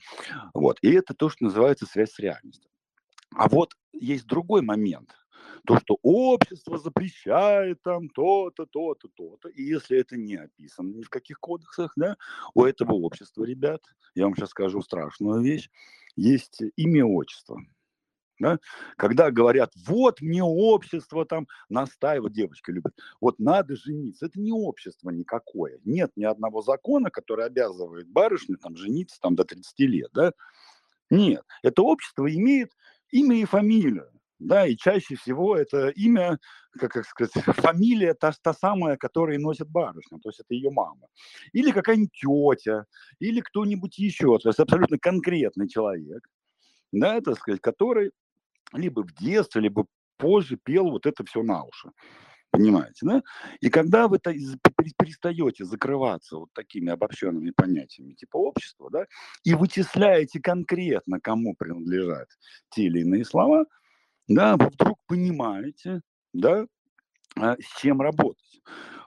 Speaker 1: вот. И это то, что называется связь с реальностью. А вот есть другой момент. То, что общество запрещает там то-то, то-то, то-то. И если это не описано ни в каких кодексах, да, у этого общества, ребят, я вам сейчас скажу страшную вещь, есть имя отчество. Да? Когда говорят, вот мне общество там настаивает, девочка любит, вот надо жениться. Это не общество никакое. Нет ни одного закона, который обязывает барышню там жениться там до 30 лет. Да? Нет, это общество имеет имя и фамилию. да, и чаще всего это имя, как, как сказать, фамилия та, та самая, которая носит барышня, то есть это ее мама. Или какая-нибудь тетя, или кто-нибудь еще, то есть абсолютно конкретный человек, да, так сказать, который либо в детстве, либо позже пел вот это все на уши. Понимаете, да? И когда вы перестаете закрываться вот такими обобщенными понятиями типа общества, да, и вычисляете конкретно, кому принадлежат те или иные слова, да, вы вдруг понимаете, да, а, с чем работать.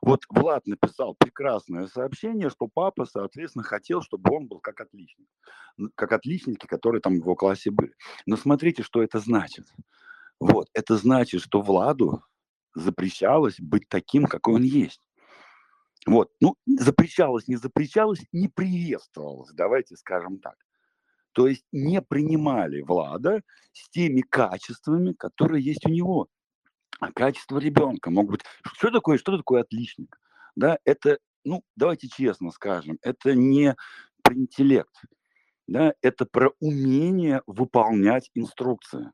Speaker 1: Вот Влад написал прекрасное сообщение, что папа, соответственно, хотел, чтобы он был как отличник, как отличники, которые там в его классе были. Но смотрите, что это значит. Вот, это значит, что Владу запрещалось быть таким, какой он есть. Вот, ну, запрещалось, не запрещалось, не приветствовалось, давайте скажем так. То есть не принимали Влада с теми качествами, которые есть у него. А качество ребенка могут быть... Что такое, что такое отличник? Да, это, ну, давайте честно скажем, это не про интеллект, да, это про умение выполнять инструкции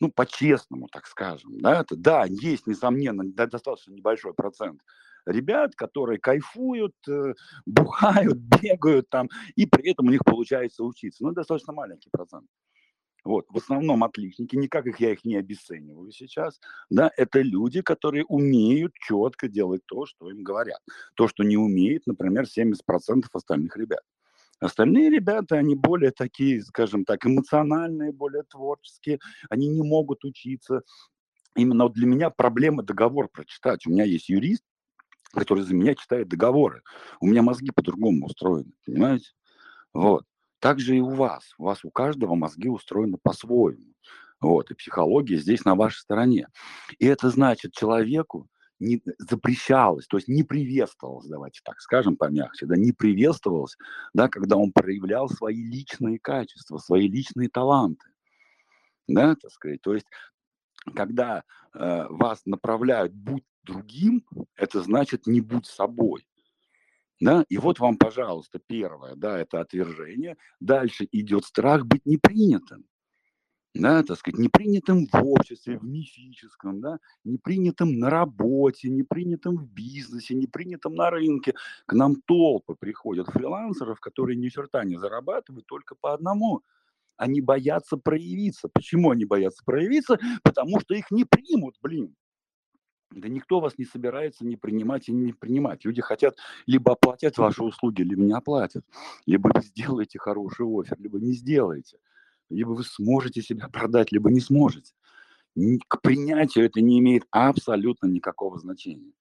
Speaker 1: ну, по-честному, так скажем, да, это, да, есть, несомненно, достаточно небольшой процент ребят, которые кайфуют, э, бухают, бегают там, и при этом у них получается учиться. Ну, достаточно маленький процент. Вот, в основном отличники, никак их я их не обесцениваю сейчас, да, это люди, которые умеют четко делать то, что им говорят. То, что не умеет, например, 70% остальных ребят. Остальные ребята, они более такие, скажем так, эмоциональные, более творческие, они не могут учиться. Именно для меня проблема договор прочитать. У меня есть юрист, который за меня читает договоры. У меня мозги по-другому устроены, понимаете? Вот. Так же и у вас. У вас у каждого мозги устроены по-своему. Вот. И психология здесь на вашей стороне. И это значит человеку, не запрещалось, то есть не приветствовалось, давайте так скажем помягче, да, не приветствовалось, да, когда он проявлял свои личные качества, свои личные таланты, да, так сказать, то есть когда э, вас направляют будь другим, это значит не будь собой, да, и вот вам, пожалуйста, первое, да, это отвержение, дальше идет страх быть непринятым, да, так сказать, не принятым в обществе, в мифическом, да, не принятым на работе, не принятым в бизнесе, не принятым на рынке. К нам толпы приходят фрилансеров, которые ни черта не зарабатывают только по одному. Они боятся проявиться. Почему они боятся проявиться? Потому что их не примут, блин. Да никто вас не собирается не принимать и не принимать. Люди хотят либо оплатить ваши услуги, либо не оплатят. Либо вы сделаете хороший офер, либо не сделаете либо вы сможете себя продать, либо не сможете. К принятию это не имеет абсолютно никакого значения.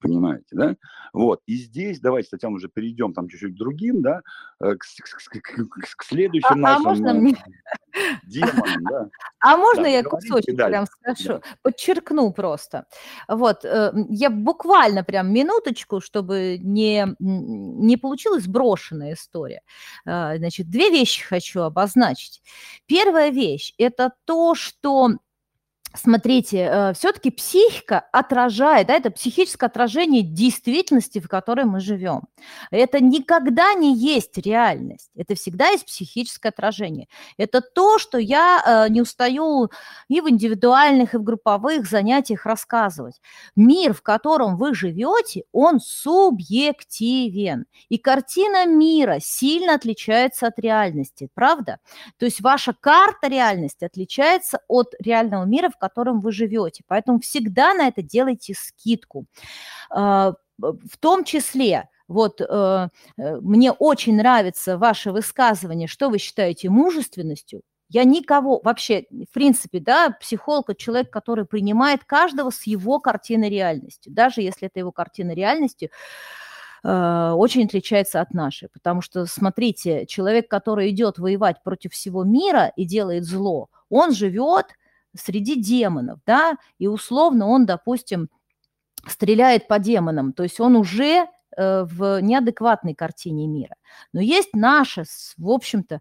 Speaker 1: Понимаете, да? Вот. И здесь, давайте, Татьяна, уже перейдем там чуть-чуть к другим, да, э, к, к, к, к следующим а, нашим... А можно
Speaker 2: мне... Демонам, да. А можно да, я кусочек прям скажу? Да. Подчеркну просто. Вот, э, я буквально прям минуточку, чтобы не, не получилась брошенная история. Э, значит, две вещи хочу обозначить. Первая вещь – это то, что смотрите, э, все-таки психика отражает, да, это психическое отражение действительности, в которой мы живем. Это никогда не есть реальность, это всегда есть психическое отражение. Это то, что я э, не устаю и в индивидуальных, и в групповых занятиях рассказывать. Мир, в котором вы живете, он субъективен. И картина мира сильно отличается от реальности, правда? То есть ваша карта реальности отличается от реального мира, в котором вы живете. Поэтому всегда на это делайте скидку. А, в том числе, вот э, э, мне очень нравится ваше высказывание, что вы считаете мужественностью. Я никого вообще, в принципе, да, психолог – человек, который принимает каждого с его картиной реальности, даже если это его картина реальности э, очень отличается от нашей. Потому что, смотрите, человек, который идет воевать против всего мира и делает зло, он живет – среди демонов, да, и условно он, допустим, стреляет по демонам, то есть он уже э, в неадекватной картине мира. Но есть наша, в общем-то,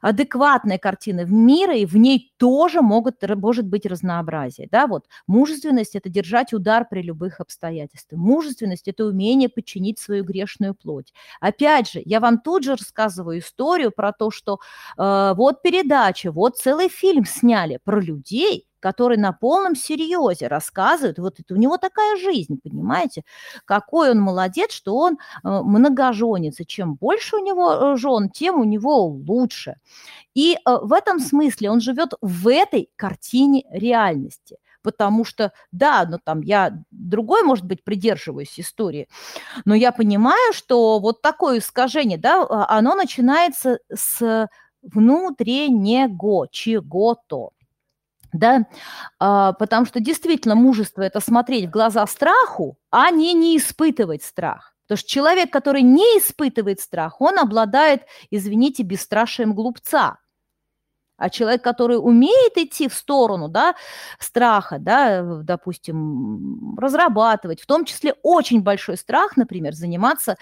Speaker 2: адекватная картина в мира, и в ней тоже могут, может быть разнообразие. Да? Вот. Мужественность – это держать удар при любых обстоятельствах. Мужественность – это умение подчинить свою грешную плоть. Опять же, я вам тут же рассказываю историю про то, что э, вот передача, вот целый фильм сняли про людей, который на полном серьезе рассказывает, вот это у него такая жизнь, понимаете, какой он молодец, что он э, многоженец, и чем больше у него э, жен, тем у него лучше. И э, в этом смысле он живет в этой картине реальности – потому что, да, ну там я другой, может быть, придерживаюсь истории, но я понимаю, что вот такое искажение, да, а, оно начинается с внутреннего чего-то да, а, потому что действительно мужество – это смотреть в глаза страху, а не не испытывать страх. Потому что человек, который не испытывает страх, он обладает, извините, бесстрашием глупца. А человек, который умеет идти в сторону да, страха, да, допустим, разрабатывать, в том числе очень большой страх, например, заниматься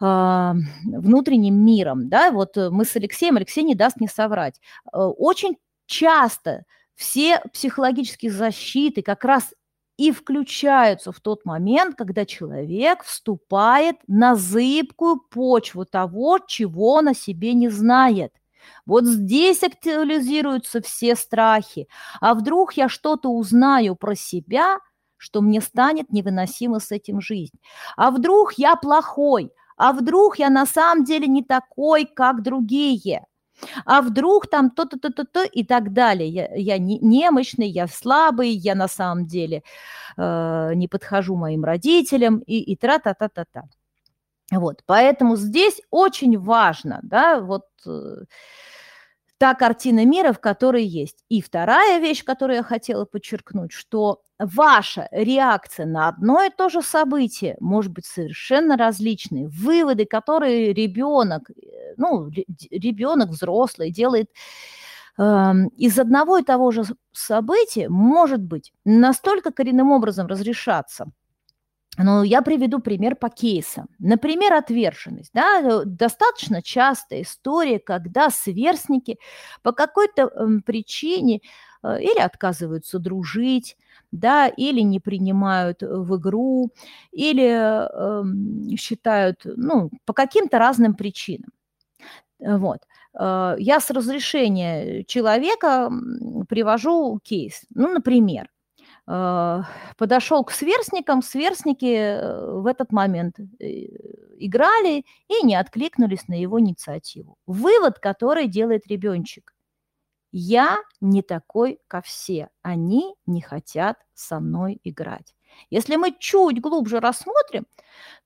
Speaker 2: э, внутренним миром. Да? Вот мы с Алексеем, Алексей не даст мне соврать. Э, очень часто все психологические защиты как раз и включаются в тот момент, когда человек вступает на зыбкую почву того, чего он о себе не знает. Вот здесь актуализируются все страхи. А вдруг я что-то узнаю про себя, что мне станет невыносимо с этим жизнь? А вдруг я плохой? А вдруг я на самом деле не такой, как другие? А вдруг там то-то, то-то, то и так далее. Я, я не, немощный, я слабый, я на самом деле э, не подхожу моим родителям и, и тра-та-та-та-та. Вот, поэтому здесь очень важно, да, вот э, та картина мира, в которой есть. И вторая вещь, которую я хотела подчеркнуть, что ваша реакция на одно и то же событие может быть совершенно различной. Выводы, которые ребенок, э, ну, ребенок взрослый делает э, из одного и того же события, может быть настолько коренным образом разрешаться – но я приведу пример по кейсам. Например, отверженность. Да? Э, достаточно частая история, когда сверстники по какой-то эм, причине э, или отказываются дружить, да, или не принимают в игру, или э, считают, ну, по каким-то разным причинам. Вот. Э, я с разрешения человека привожу кейс. Ну, например, подошел к сверстникам, сверстники э, в этот момент э, играли и не откликнулись на его инициативу. Вывод, который делает ребеночек. Я не такой, как все. Они не хотят со мной играть. Если мы чуть глубже рассмотрим,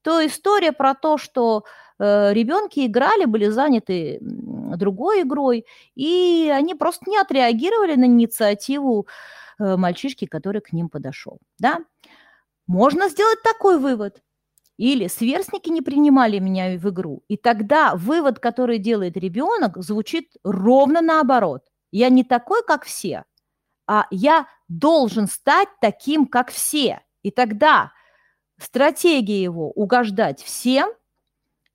Speaker 2: то история про то, что э, ребенки играли, были заняты другой игрой, и они просто не отреагировали на инициативу Э, мальчишки, который к ним подошел. Да? Можно сделать такой вывод. Или сверстники не принимали меня в игру. И тогда вывод, который делает ребенок, звучит ровно наоборот. Я не такой, как все, а я должен стать таким, как все. И тогда стратегия его угождать всем,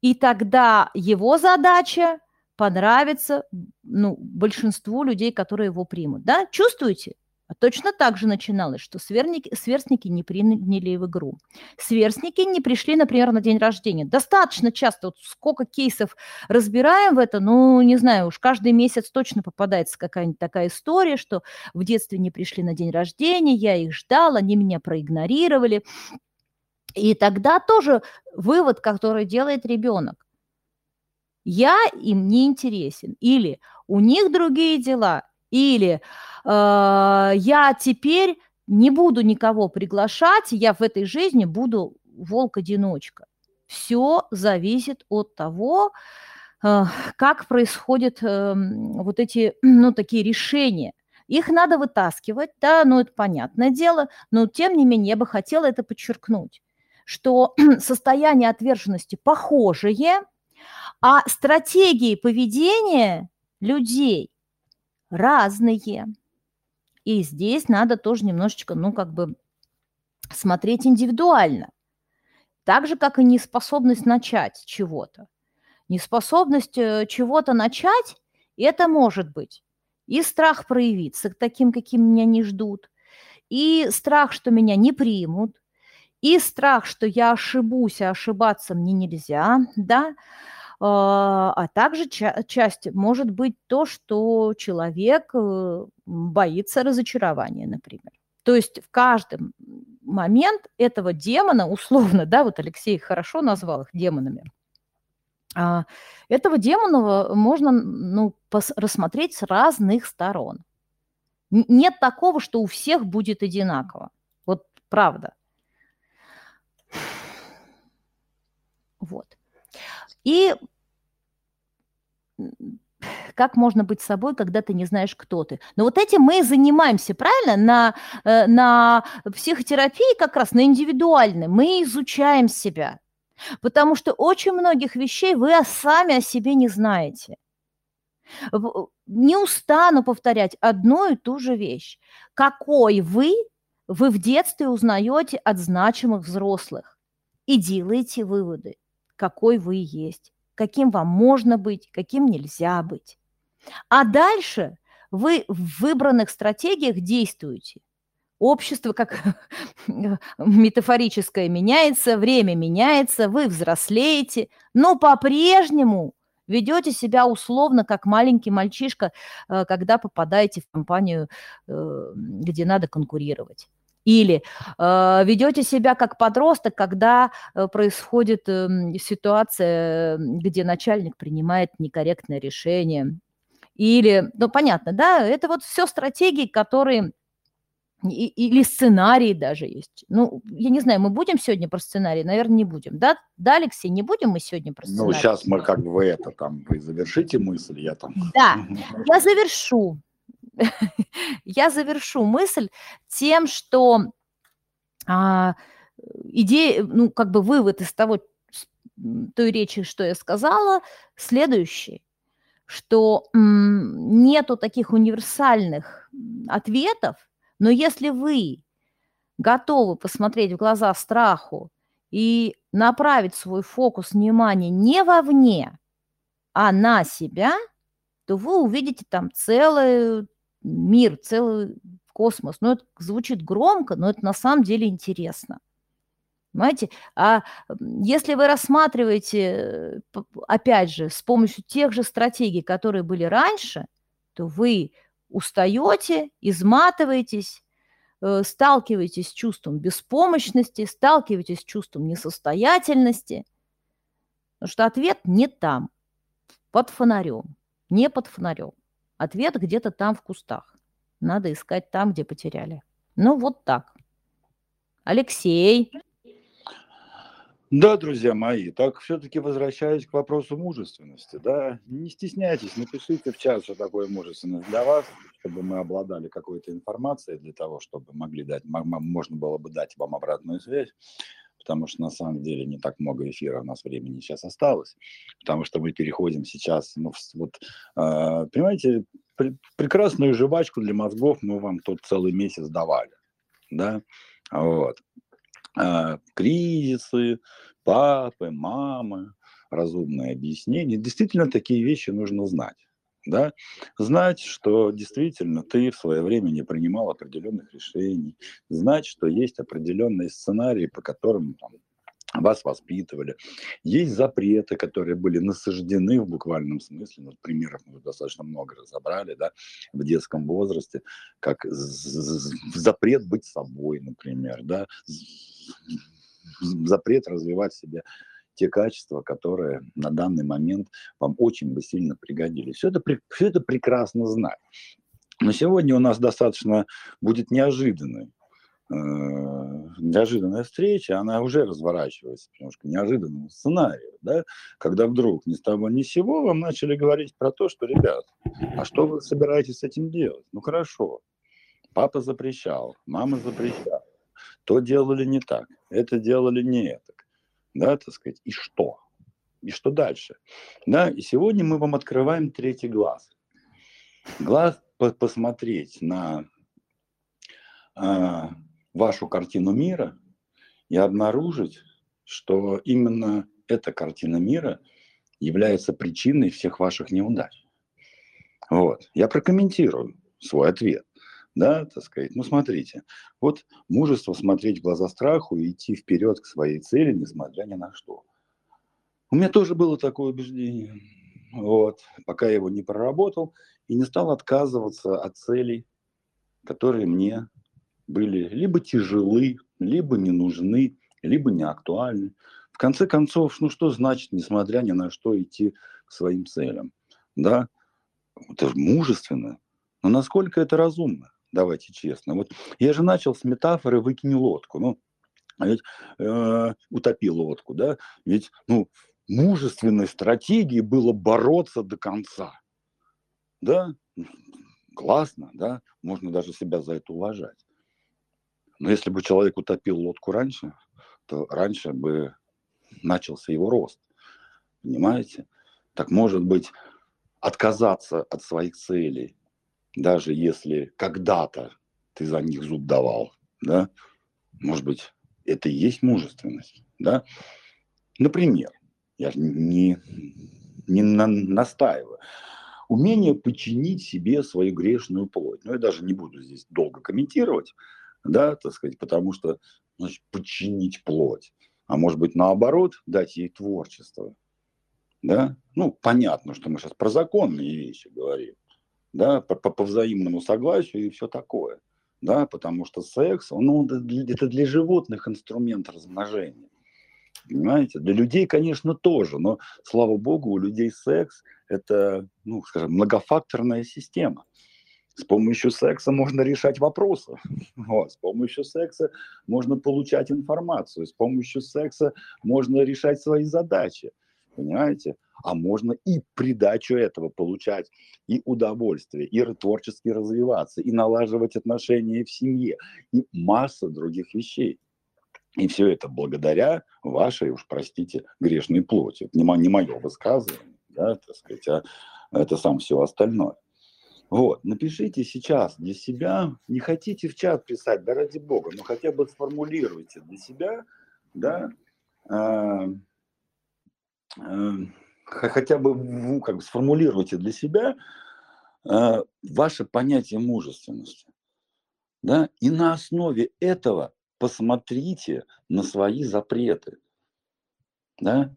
Speaker 2: и тогда его задача понравится ну, большинству людей, которые его примут. Да? Чувствуете? А точно так же начиналось, что сверстники, сверстники не приняли в игру. Сверстники не пришли, например, на день рождения. Достаточно часто, вот сколько кейсов разбираем в это, ну, не знаю, уж каждый месяц точно попадается какая-нибудь такая история, что в детстве не пришли на день рождения, я их ждал, они меня проигнорировали. И тогда тоже вывод, который делает ребенок. Я им не интересен. Или у них другие дела. Или Э, я теперь не буду никого приглашать, я в этой жизни буду волк-одиночка. Все зависит от того, э, как происходят эм, вот эти, ну, такие решения. Их надо вытаскивать, да, ну, это понятное дело, но тем не менее я бы хотела это подчеркнуть, что состояние отверженности похожее, а стратегии поведения людей разные. И здесь надо тоже немножечко, ну, как бы смотреть индивидуально. Так же, как и неспособность начать чего-то. Неспособность э, чего-то начать, это может быть и страх проявиться таким, каким меня не ждут, и страх, что меня не примут, и страх, что я ошибусь, а ошибаться мне нельзя, да, а, а также ча- часть может быть то, что человек э, боится разочарования, например. То есть в каждый момент этого демона, условно, да, вот Алексей хорошо назвал их демонами, а, этого демона можно ну, рассмотреть с разных сторон. Нет такого, что у всех будет одинаково. Вот правда. Вот. И как можно быть собой, когда ты не знаешь, кто ты. Но вот этим мы и занимаемся, правильно? На, э, на психотерапии как раз, на индивидуальной. Мы изучаем себя. Потому что очень многих вещей вы сами о себе не знаете. Не устану повторять одну и ту же вещь. Какой вы, вы в детстве узнаете от значимых взрослых и делаете выводы, какой вы есть, каким вам можно быть, каким нельзя быть. А дальше вы в выбранных стратегиях действуете. Общество как метафорическое меняется, время меняется, вы взрослеете, но по-прежнему ведете себя условно как маленький мальчишка, э, когда попадаете в компанию, э, где надо конкурировать. Или э, ведете себя как подросток, когда э, происходит э, ситуация, где начальник принимает некорректное решение, или, ну, понятно, да, это вот все стратегии, которые и, или сценарии даже есть. Ну, я не знаю, мы будем сегодня про сценарий? Наверное, не будем. Да, да Алексей, не будем мы сегодня про
Speaker 1: сценарий? Ну, сейчас мы как бы это там, вы завершите мысль, я там...
Speaker 2: Да, я завершу. Я завершу мысль тем, что а, идея, ну, как бы вывод из того, той речи, что я сказала, следующий что нету таких универсальных ответов, но если вы готовы посмотреть в глаза страху и направить свой фокус внимания не вовне, а на себя, то вы увидите там целый мир, целый космос. Ну, это звучит громко, но это на самом деле интересно. Понимаете? А если вы рассматриваете, э, опять же, с помощью тех же стратегий, которые были раньше, то вы устаете, изматываетесь, э, сталкиваетесь с чувством беспомощности, сталкиваетесь с чувством несостоятельности, потому что ответ не там, под фонарем, не под фонарем. Ответ где-то там в кустах. Надо искать там, где потеряли. Ну, вот так. Алексей.
Speaker 1: Да, друзья мои, так все-таки возвращаясь к вопросу мужественности, да, не стесняйтесь, напишите в чат, что такое мужественность для вас, чтобы мы обладали какой-то информацией для того, чтобы могли дать, можно было бы дать вам обратную связь, потому что на самом деле не так много эфира у нас времени сейчас осталось, потому что мы переходим сейчас, ну, вот, э, понимаете, пр прекрасную жвачку для мозгов мы вам тут целый месяц давали, да, вот. А, кризисы, папы, мамы, разумное объяснение. Действительно, такие вещи нужно знать. Да? Знать, что действительно ты в свое время не принимал определенных решений, знать, что есть определенные сценарии, по которым там, вас воспитывали. Есть запреты, которые были насаждены в буквальном смысле. Ну, примеров мы достаточно много разобрали, да, в детском возрасте, как запрет быть собой, например, да, запрет развивать в себе те качества, которые на данный момент вам очень бы сильно пригодились. Все это, все это прекрасно знать. Но сегодня у нас достаточно будет неожиданный Э, неожиданная встреча, она уже разворачивается немножко неожиданному сценарию, да, когда вдруг ни с того ни с сего вам начали говорить про то, что, ребят, а что вы собираетесь с этим делать? Ну хорошо, папа запрещал, мама запрещала, то делали не так, это делали не это, да, так сказать, и что? И что дальше? Да, и сегодня мы вам открываем третий глаз. Глаз посмотреть на а, вашу картину мира и обнаружить, что именно эта картина мира является причиной всех ваших неудач. Вот. Я прокомментирую свой ответ. Да, так сказать. Ну, смотрите, вот мужество смотреть в глаза страху и идти вперед к своей цели, несмотря ни на что. У меня тоже было такое убеждение, вот, пока я его не проработал и не стал отказываться от целей, которые мне были либо тяжелы, либо не нужны, либо не актуальны. В конце концов, ну что значит, несмотря ни на что, идти к своим целям? Да, это же мужественно, но насколько это разумно? Давайте честно. Вот я же начал с метафоры «выкини лодку». Ну, а ведь э, утопи лодку, да? Ведь, ну, мужественной стратегией было бороться до конца. Да? Классно, да? Можно даже себя за это уважать. Но если бы человек утопил лодку раньше, то раньше бы начался его рост. Понимаете? Так может быть, отказаться от своих целей, даже если когда-то ты за них зуб давал, да, может быть, это и есть мужественность, да. Например, я не, не на, настаиваю, умение подчинить себе свою грешную плоть. Но я даже не буду здесь долго комментировать, да, так сказать, потому что, значит, подчинить плоть, а может быть, наоборот, дать ей творчество, да, ну, понятно, что мы сейчас про законные вещи говорим, да, по, по, по взаимному согласию и все такое, да, потому что секс, он, ну, это для животных инструмент размножения, понимаете, для людей, конечно, тоже, но, слава богу, у людей секс – это, ну, скажем, многофакторная система, с помощью секса можно решать вопросы. Вот. С помощью секса можно получать информацию. С помощью секса можно решать свои задачи. Понимаете? А можно и придачу этого получать и удовольствие, и творчески развиваться, и налаживать отношения в семье, и масса других вещей. И все это благодаря вашей, уж простите, грешной плоти. Это не, не мое высказывание, да, так сказать, а это сам все остальное. Вот, напишите сейчас для себя, не хотите в чат писать, да ради бога, но хотя бы сформулируйте для себя, да, э, э, хотя бы ну, как бы сформулируйте для себя э, ваше понятие мужественности, да, и на основе этого посмотрите на свои запреты, да,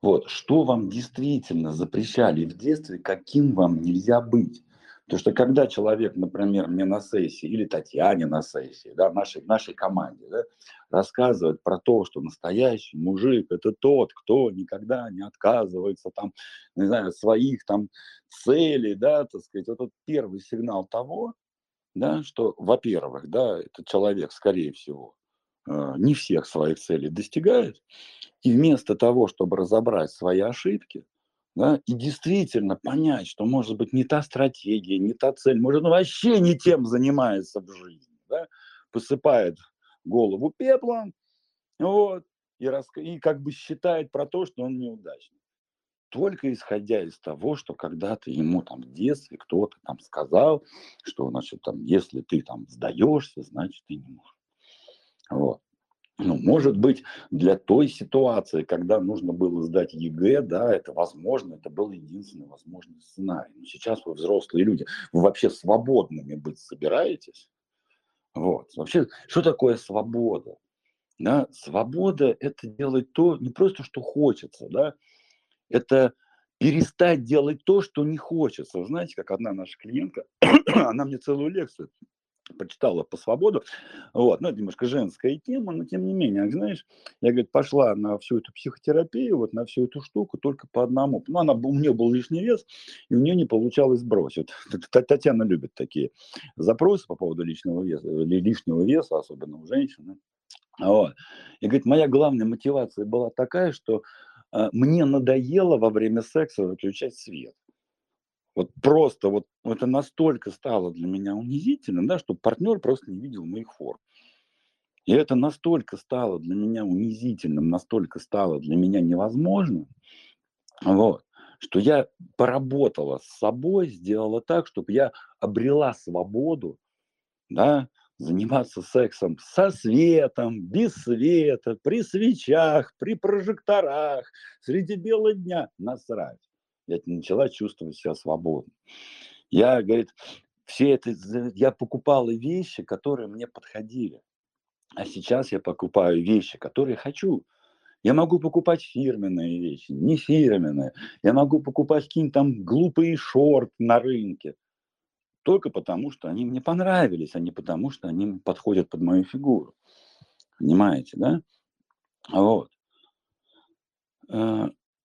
Speaker 1: вот, что вам действительно запрещали в детстве, каким вам нельзя быть. Потому что когда человек, например, мне на сессии или Татьяне на сессии, да, нашей, нашей команде, да, рассказывает про то, что настоящий мужик – это тот, кто никогда не отказывается там, не знаю, своих там целей, да, так сказать, вот, вот первый сигнал того, да, что, во-первых, да, этот человек, скорее всего, э, не всех своих целей достигает, и вместо того, чтобы разобрать свои ошибки, да, и действительно понять, что может быть не та стратегия, не та цель, может он вообще не тем занимается в жизни, да, посыпает голову пеплом, вот, и, рас... и как бы считает про то, что он неудачник. Только исходя из того, что когда-то ему там в детстве кто-то там сказал, что, значит, там, если ты там сдаешься, значит, ты не можешь. Вот ну, может быть, для той ситуации, когда нужно было сдать ЕГЭ, да, это возможно, это был единственный возможный сценарий. Но сейчас вы взрослые люди, вы вообще свободными быть собираетесь? Вот. Вообще, что такое свобода? Да? Свобода – это делать то, не просто, что хочется, да, это перестать делать то, что не хочется. Знаете, как одна наша клиентка, она мне целую лекцию почитала по свободу, вот, ну, это немножко женская тема, но тем не менее, знаешь, я, говорит, пошла на всю эту психотерапию, вот на всю эту штуку только по одному, ну, она, у нее был лишний вес, и у нее не получалось сбросить. Татьяна любит такие запросы по поводу личного веса, лишнего веса, особенно у женщин, вот. И говорит, моя главная мотивация была такая, что э, мне надоело во время секса выключать свет. Вот просто вот это настолько стало для меня унизительным, да, что партнер просто не видел моих форм. И это настолько стало для меня унизительным, настолько стало для меня невозможным, вот, что я поработала с собой, сделала так, чтобы я обрела свободу, да, заниматься сексом со светом, без света, при свечах, при прожекторах, среди бела дня, насрать я начала чувствовать себя свободно. Я, говорит, все это, я покупала вещи, которые мне подходили. А сейчас я покупаю вещи, которые хочу. Я могу покупать фирменные вещи, не фирменные. Я могу покупать какие-нибудь там глупые шорты на рынке. Только потому, что они мне понравились, а не потому, что они подходят под мою фигуру. Понимаете, да? Вот.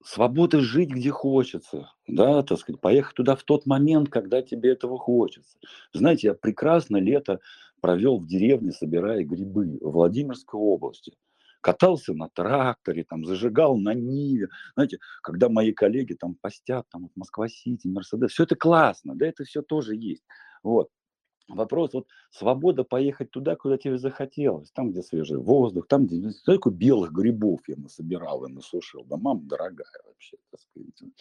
Speaker 1: Свобода жить где хочется, да, так сказать, поехать туда в тот момент, когда тебе этого хочется. Знаете, я прекрасно лето провел в деревне, собирая грибы в Владимирской области. Катался на тракторе, там, зажигал на Ниве. Знаете, когда мои коллеги там постят, там, Москва-Сити, Мерседес, все это классно, да, это все тоже есть. Вот. Вопрос, вот свобода поехать туда, куда тебе захотелось, там, где свежий воздух, там, где столько белых грибов я насобирал и насушил. Да, мама дорогая вообще, так сказать.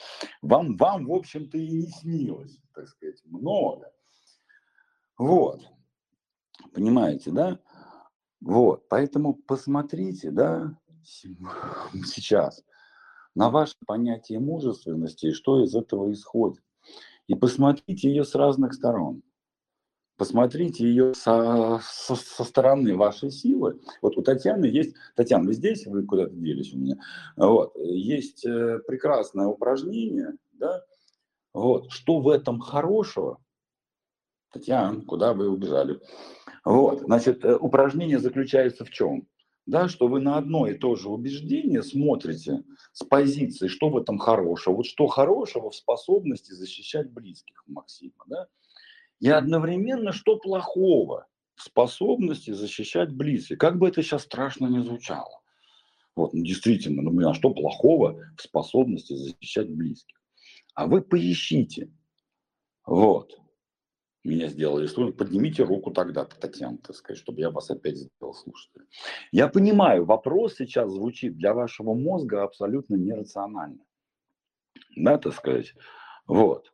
Speaker 1: Вам, вам, в общем-то, и не снилось, так сказать, много. Вот. Понимаете, да? Вот. Поэтому посмотрите, да, сейчас на ваше понятие мужественности и что из этого исходит. И посмотрите ее с разных сторон. Посмотрите ее со, со, со стороны вашей силы. Вот у Татьяны есть... Татьяна, вы здесь? Вы куда-то делись у меня? Вот. Есть э, прекрасное упражнение, да? Вот. Что в этом хорошего? Татьяна, куда вы убежали? Вот. Значит, э, упражнение заключается в чем? Да, что вы на одно и то же убеждение смотрите с позиции, что в этом хорошего. Вот что хорошего в способности защищать близких Максима. Да? И одновременно что плохого в способности защищать близких. Как бы это сейчас страшно не звучало. Вот, ну, действительно, ну, а что плохого в способности защищать близких? А вы поищите. Вот. Меня сделали слушать. Поднимите руку тогда, Татьяна, так сказать, чтобы я вас опять сделал слушателем. Я понимаю, вопрос сейчас звучит для вашего мозга абсолютно нерационально. Да, так сказать. Вот.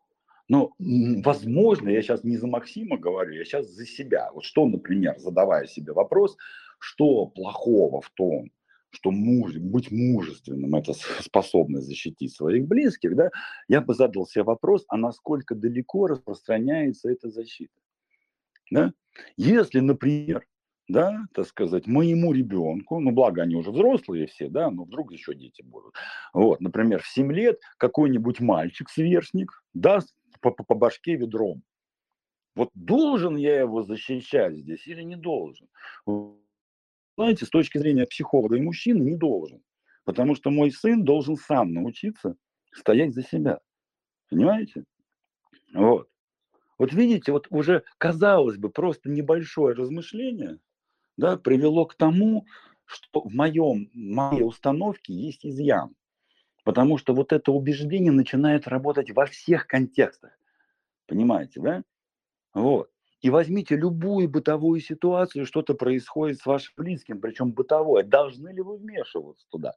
Speaker 1: Но, возможно, я сейчас не за Максима говорю, я сейчас за себя. Вот что, например, задавая себе вопрос, что плохого в том, что муж, быть мужественным – это способность защитить своих близких, да, я бы задал себе вопрос, а насколько далеко распространяется эта защита. Да? Если, например, да, так сказать, моему ребенку, ну, благо они уже взрослые все, да, но вдруг еще дети будут. Вот, например, в 7 лет какой-нибудь мальчик, сверстник, даст по, по, по башке ведром. Вот должен я его защищать здесь или не должен? Знаете, с точки зрения психолога и мужчины не должен. Потому что мой сын должен сам научиться стоять за себя. Понимаете? Вот. Вот видите, вот уже, казалось бы, просто небольшое размышление да, привело к тому, что в моем, моей установке есть изъян. Потому что вот это убеждение начинает работать во всех контекстах. Понимаете, да? Вот. И возьмите любую бытовую ситуацию, что-то происходит с вашим близким, причем бытовое. Должны ли вы вмешиваться туда?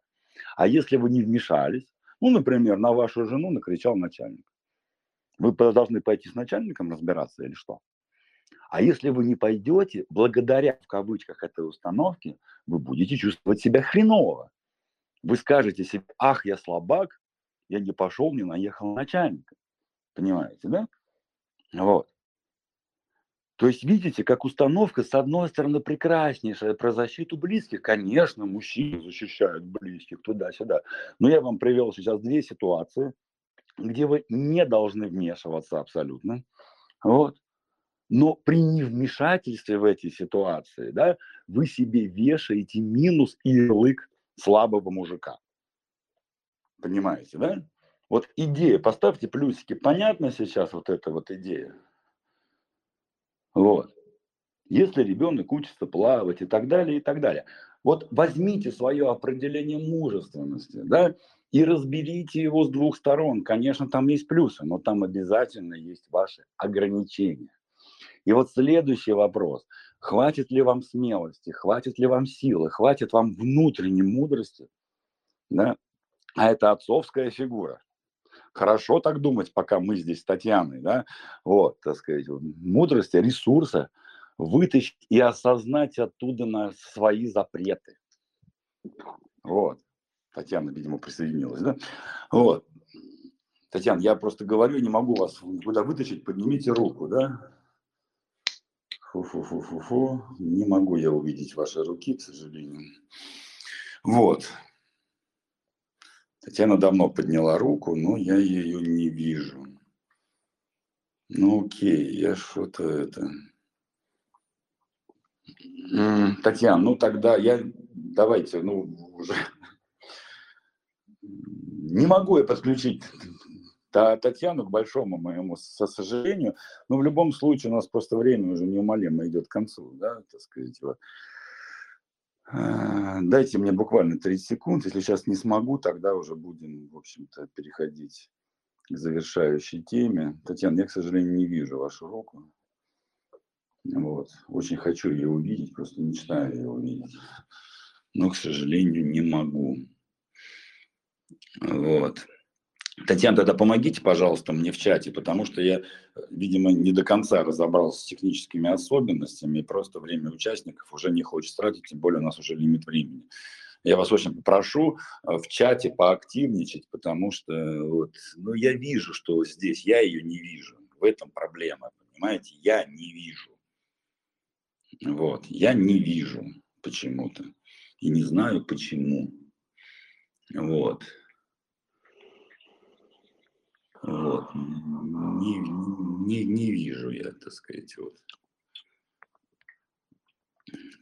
Speaker 1: А если вы не вмешались, ну, например, на вашу жену накричал начальник. Вы должны пойти с начальником разбираться или что? А если вы не пойдете, благодаря, в кавычках, этой установке, вы будете чувствовать себя хреново. Вы скажете себе, ах, я слабак, я не пошел, не наехал начальника. Понимаете, да? Вот. То есть, видите, как установка, с одной стороны, прекраснейшая про защиту близких. Конечно, мужчины защищают близких туда-сюда. Но я вам привел сейчас две ситуации, где вы не должны вмешиваться абсолютно. Вот. Но при невмешательстве в эти ситуации, да, вы себе вешаете минус и ярлык слабого мужика. Понимаете, да? Вот идея, поставьте плюсики. Понятно сейчас вот эта вот идея? Вот. Если ребенок учится плавать и так далее, и так далее. Вот возьмите свое определение мужественности, да, и разберите его с двух сторон. Конечно, там есть плюсы, но там обязательно есть ваши ограничения. И вот следующий вопрос. Хватит ли вам смелости, хватит ли вам силы, хватит вам внутренней мудрости, да? а это отцовская фигура. Хорошо так думать, пока мы здесь с Татьяной, да, вот, так сказать, мудрости, ресурса, вытащить и осознать оттуда на свои запреты. Вот. Татьяна, видимо, присоединилась, да? Вот. Татьяна, я просто говорю, не могу вас куда вытащить, поднимите руку, да? Фу-фу-фу-фу-фу. Не могу я увидеть ваши руки, к сожалению. Вот. Татьяна давно подняла руку, но я ее не вижу. Ну окей, я что-то это... Татьяна, ну тогда я... Давайте, ну уже... Не могу я подключить Татьяну к большому моему сожалению, но в любом случае у нас просто время уже неумолимо идет к концу, да, так сказать, вот. А, дайте мне буквально 30 секунд. Если сейчас не смогу, тогда уже будем, в общем-то, переходить к завершающей теме. Татьяна, я, к сожалению, не вижу вашу руку. Вот. Очень хочу ее увидеть, просто мечтаю ее увидеть. Но, к сожалению, не могу. Вот. Татьяна, тогда помогите, пожалуйста, мне в чате, потому что я, видимо, не до конца разобрался с техническими особенностями, и просто время участников уже не хочется тратить, тем более у нас уже лимит времени. Я вас очень попрошу э, в чате поактивничать, потому что вот, ну, я вижу, что здесь я ее не вижу. В этом проблема, понимаете? Я не вижу. Вот, я не вижу почему-то. И не знаю почему. Вот. Вот. Не, не, не вижу я, так сказать, вот.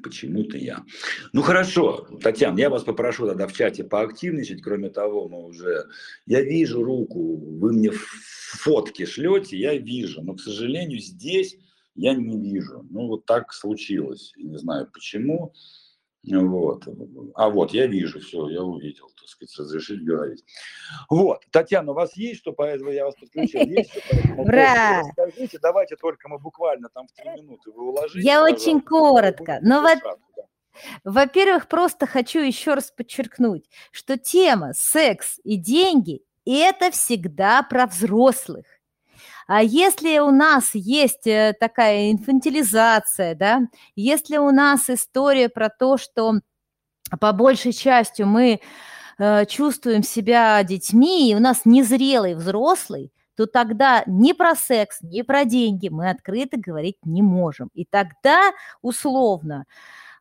Speaker 1: Почему-то я. Ну хорошо, Татьяна, я вас попрошу тогда в чате поактивничать. Кроме того, мы уже... Я вижу руку, вы мне фотки шлете, я вижу. Но, к сожалению, здесь я не вижу. Ну вот так случилось. Не знаю почему. Вот. А вот, я вижу, все, я увидел, так сказать, разрешить говорить. Вот, Татьяна, у вас есть что, поэтому я вас подключил? Есть что
Speaker 2: Ура!
Speaker 1: Расскажите, давайте только мы буквально там в три минуты вы уложите.
Speaker 2: Я очень коротко, но вот... Во-первых, просто хочу еще раз подчеркнуть, что тема секс и деньги – это всегда про взрослых. А если у нас есть э, такая инфантилизация, да, если у нас история про то, что по большей части мы э, чувствуем себя детьми, и у нас незрелый взрослый, то тогда ни про секс, ни про деньги мы открыто говорить не можем. И тогда условно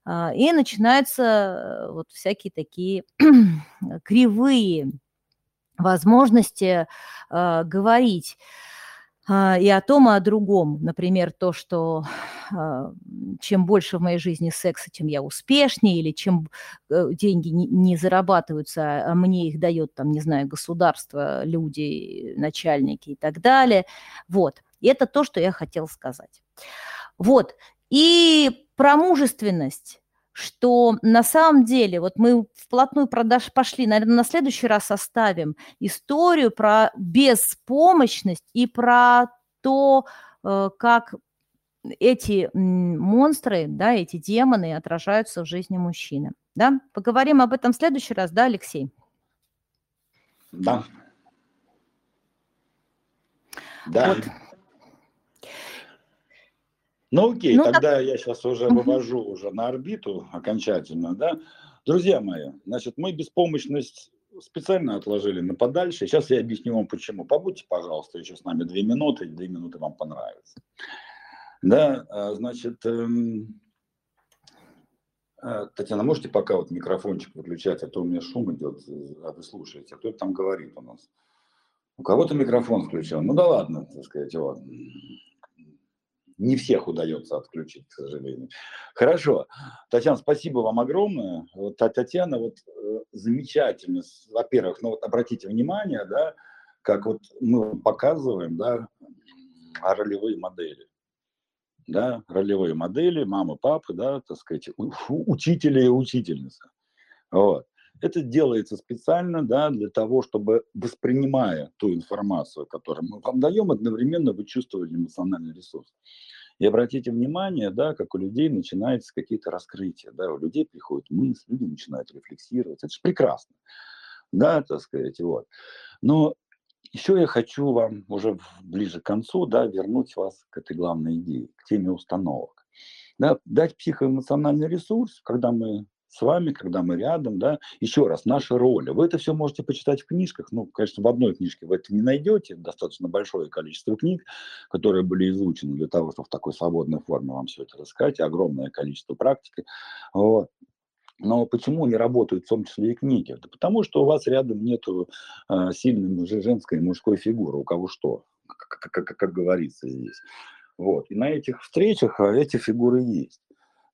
Speaker 2: э, и начинаются э, вот всякие такие кривые возможности говорить. А, и о том, и о другом. Например, то, что а, чем больше в моей жизни секса, тем я успешнее, или чем э, деньги не зарабатываются, а мне их дает, там, не знаю, государство, люди, начальники и так далее. Вот. И это то, что я хотела сказать. Вот. И про мужественность что на самом деле, вот мы вплотную продаж пошли, наверное, на следующий раз оставим историю про беспомощность и про то, э, как эти монстры, да, эти демоны отражаются в жизни мужчины. Да? Поговорим об этом в следующий раз, да, Алексей?
Speaker 1: Да. Да. Вот. Ну окей, ну, тогда так... я сейчас уже вывожу уже на орбиту окончательно, да. Друзья мои, значит, мы беспомощность специально отложили на подальше. Сейчас я объясню вам почему. Побудьте, пожалуйста, еще с нами две минуты, две минуты вам понравится. Да, а, значит, эм, а, Татьяна, можете пока вот микрофончик выключать, а то у меня шум идет, а вы слушаете, а кто там говорит у нас? У кого-то микрофон включен. Ну да ладно, так сказать, вот не всех удается отключить, к сожалению. Хорошо. Татьяна, спасибо вам огромное. Вот, Татьяна, вот э, замечательно. Во-первых, ну вот обратите внимание, да, как вот мы показываем, да, ролевые модели. Да, ролевые модели, мамы, папы, да, так сказать, учителя и учительница. Вот. Это делается специально да, для того, чтобы, воспринимая ту информацию, которую мы вам даем, одновременно вы чувствовали эмоциональный ресурс. И обратите внимание, да, как у людей начинаются какие-то раскрытия, да, у людей приходят мысли, люди начинают рефлексировать. Это же прекрасно, да, так сказать, вот. Но еще я хочу вам уже ближе к концу, да, вернуть вас к этой главной идее, к теме установок. Да, дать психоэмоциональный ресурс, когда мы с вами, когда мы рядом, да. Еще раз, наша роль. Вы это все можете почитать в книжках. Ну, конечно, в одной книжке вы это не найдете. Достаточно большое количество книг, которые были изучены для того, чтобы в такой свободной форме вам все это рассказать. Огромное количество практики. Вот. Но почему не работают в том числе и книги? Да потому что у вас рядом нет э, сильной женской и мужской фигуры. У кого что, как, как, как, как говорится здесь. Вот. И на этих встречах а, эти фигуры есть.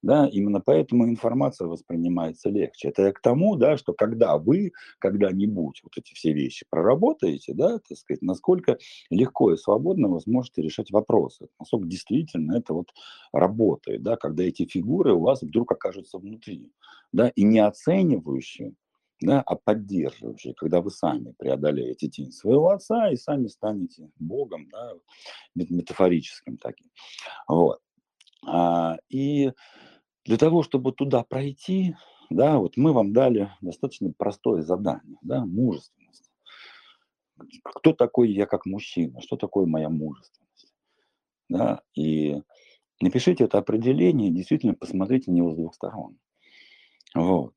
Speaker 1: Да, именно поэтому информация воспринимается легче. Это я к тому, да, что когда вы когда-нибудь вот эти все вещи проработаете, да, так сказать, насколько легко и свободно вы сможете решать вопросы, насколько действительно это вот работает, да, когда эти фигуры у вас вдруг окажутся внутри, да, и не оценивающие, да, а поддерживающие, когда вы сами преодолеете тень своего отца и сами станете Богом, да, метафорическим таким. Вот. А, и для того, чтобы туда пройти, да, вот мы вам дали достаточно простое задание, да, мужественность. Кто такой я как мужчина? Что такое моя мужественность? Да, и напишите это определение, действительно посмотрите на него с двух сторон. Вот.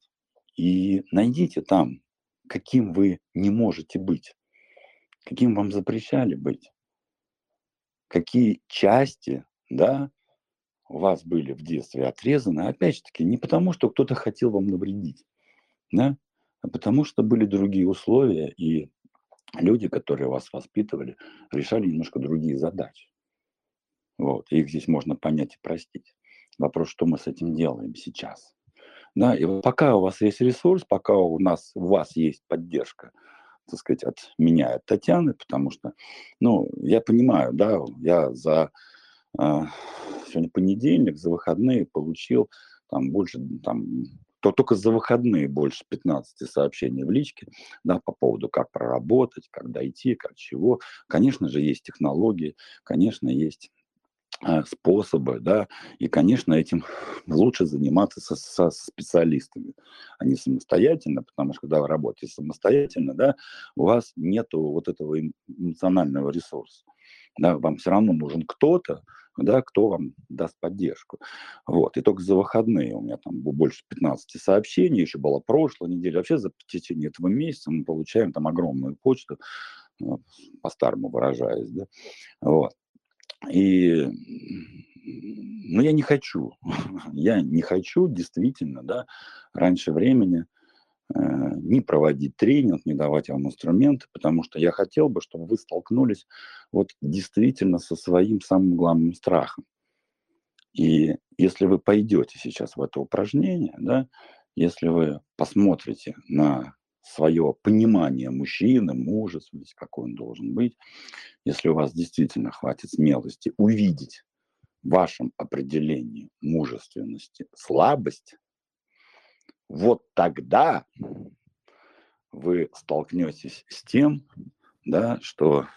Speaker 1: И найдите там, каким вы не можете быть, каким вам запрещали быть, какие части, да, вас были в детстве отрезаны, опять же таки, не потому, что кто-то хотел вам навредить, да, а потому что были другие условия, и люди, которые вас воспитывали, решали немножко другие задачи. Вот, их здесь можно понять и простить. Вопрос, что мы с этим делаем сейчас. Да, и пока у вас есть ресурс, пока у нас, у вас есть поддержка, так сказать, от меня, от Татьяны, потому что, ну, я понимаю, да, я за а, сегодня понедельник, за выходные получил там больше, там, то только за выходные больше 15 сообщений в личке, да, по поводу, как проработать, как дойти, как чего. Конечно же, есть технологии, конечно, есть а, способы, да, и, конечно, этим лучше заниматься со, со специалистами, а не самостоятельно, потому что когда вы работаете самостоятельно, да, у вас нет вот этого эмоционального ресурса, да, вам все равно нужен кто-то, да, кто вам даст поддержку. Вот. И только за выходные у меня там больше 15 сообщений, еще была прошлая неделя. Вообще за течение этого месяца мы получаем там огромную почту, ну, по-старому выражаясь, да. Вот. И ну, я не хочу, я не хочу действительно, да, раньше времени не проводить тренинг, не давать вам инструменты, потому что я хотел бы, чтобы вы столкнулись вот действительно со своим самым главным страхом. И если вы пойдете сейчас в это упражнение, да, если вы посмотрите на свое понимание мужчины, мужественности, какой он должен быть, если у вас действительно хватит смелости увидеть в вашем определении мужественности слабость, вот тогда вы столкнетесь с тем, да, что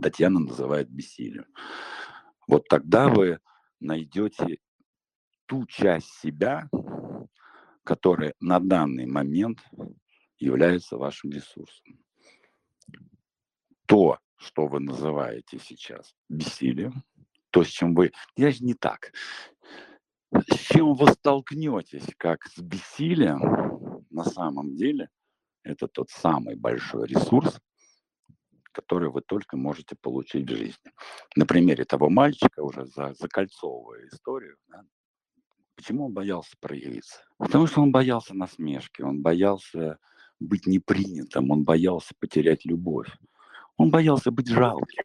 Speaker 1: Татьяна называет бессилием. Вот тогда вы найдете ту часть себя, которая на данный момент является вашим ресурсом. То, что вы называете сейчас бессилием, то, с чем вы... Я же не так. С чем вы столкнетесь, как с бессилием, на самом деле, это тот самый большой ресурс, который вы только можете получить в жизни. На примере того мальчика, уже за, закольцовывая историю, да, почему он боялся проявиться? Потому что он боялся насмешки, он боялся быть непринятым, он боялся потерять любовь. Он боялся быть жалким,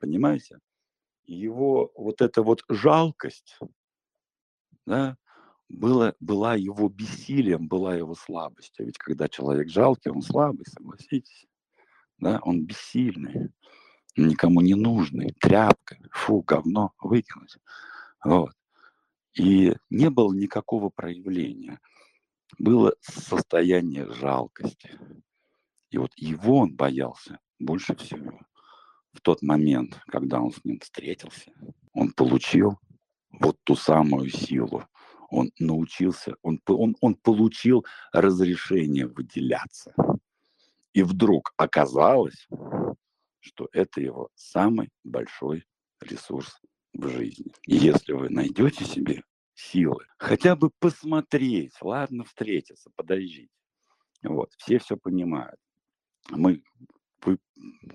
Speaker 1: понимаете? Его вот эта вот жалкость, да, было, была его бессилием, была его слабостью. Ведь когда человек жалкий, он слабый, согласитесь. Да, он бессильный, никому не нужный, тряпка, фу, говно, выкинуть. Вот. И не было никакого проявления. Было состояние жалкости. И вот его он боялся больше всего. В тот момент, когда он с ним встретился, он получил вот ту самую силу. Он научился, он, он, он получил разрешение выделяться. И вдруг оказалось, что это его самый большой ресурс в жизни. И если вы найдете себе силы, хотя бы посмотреть, ладно, встретиться, подождите. Вот, все все понимают. Мы, вы,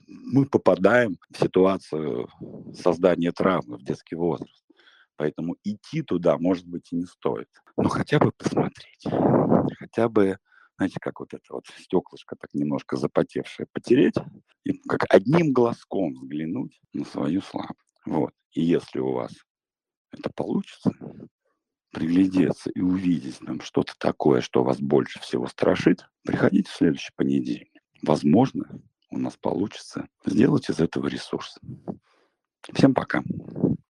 Speaker 1: мы попадаем в ситуацию создания травмы в детский возраст. Поэтому идти туда, может быть, и не стоит. Но хотя бы посмотреть. Хотя бы, знаете, как вот это вот стеклышко так немножко запотевшее потереть и как одним глазком взглянуть на свою слабость. Вот. И если у вас это получится, приглядеться и увидеть там что-то такое, что вас больше всего страшит, приходите в следующий понедельник. Возможно, у нас получится сделать из этого ресурс. Всем пока.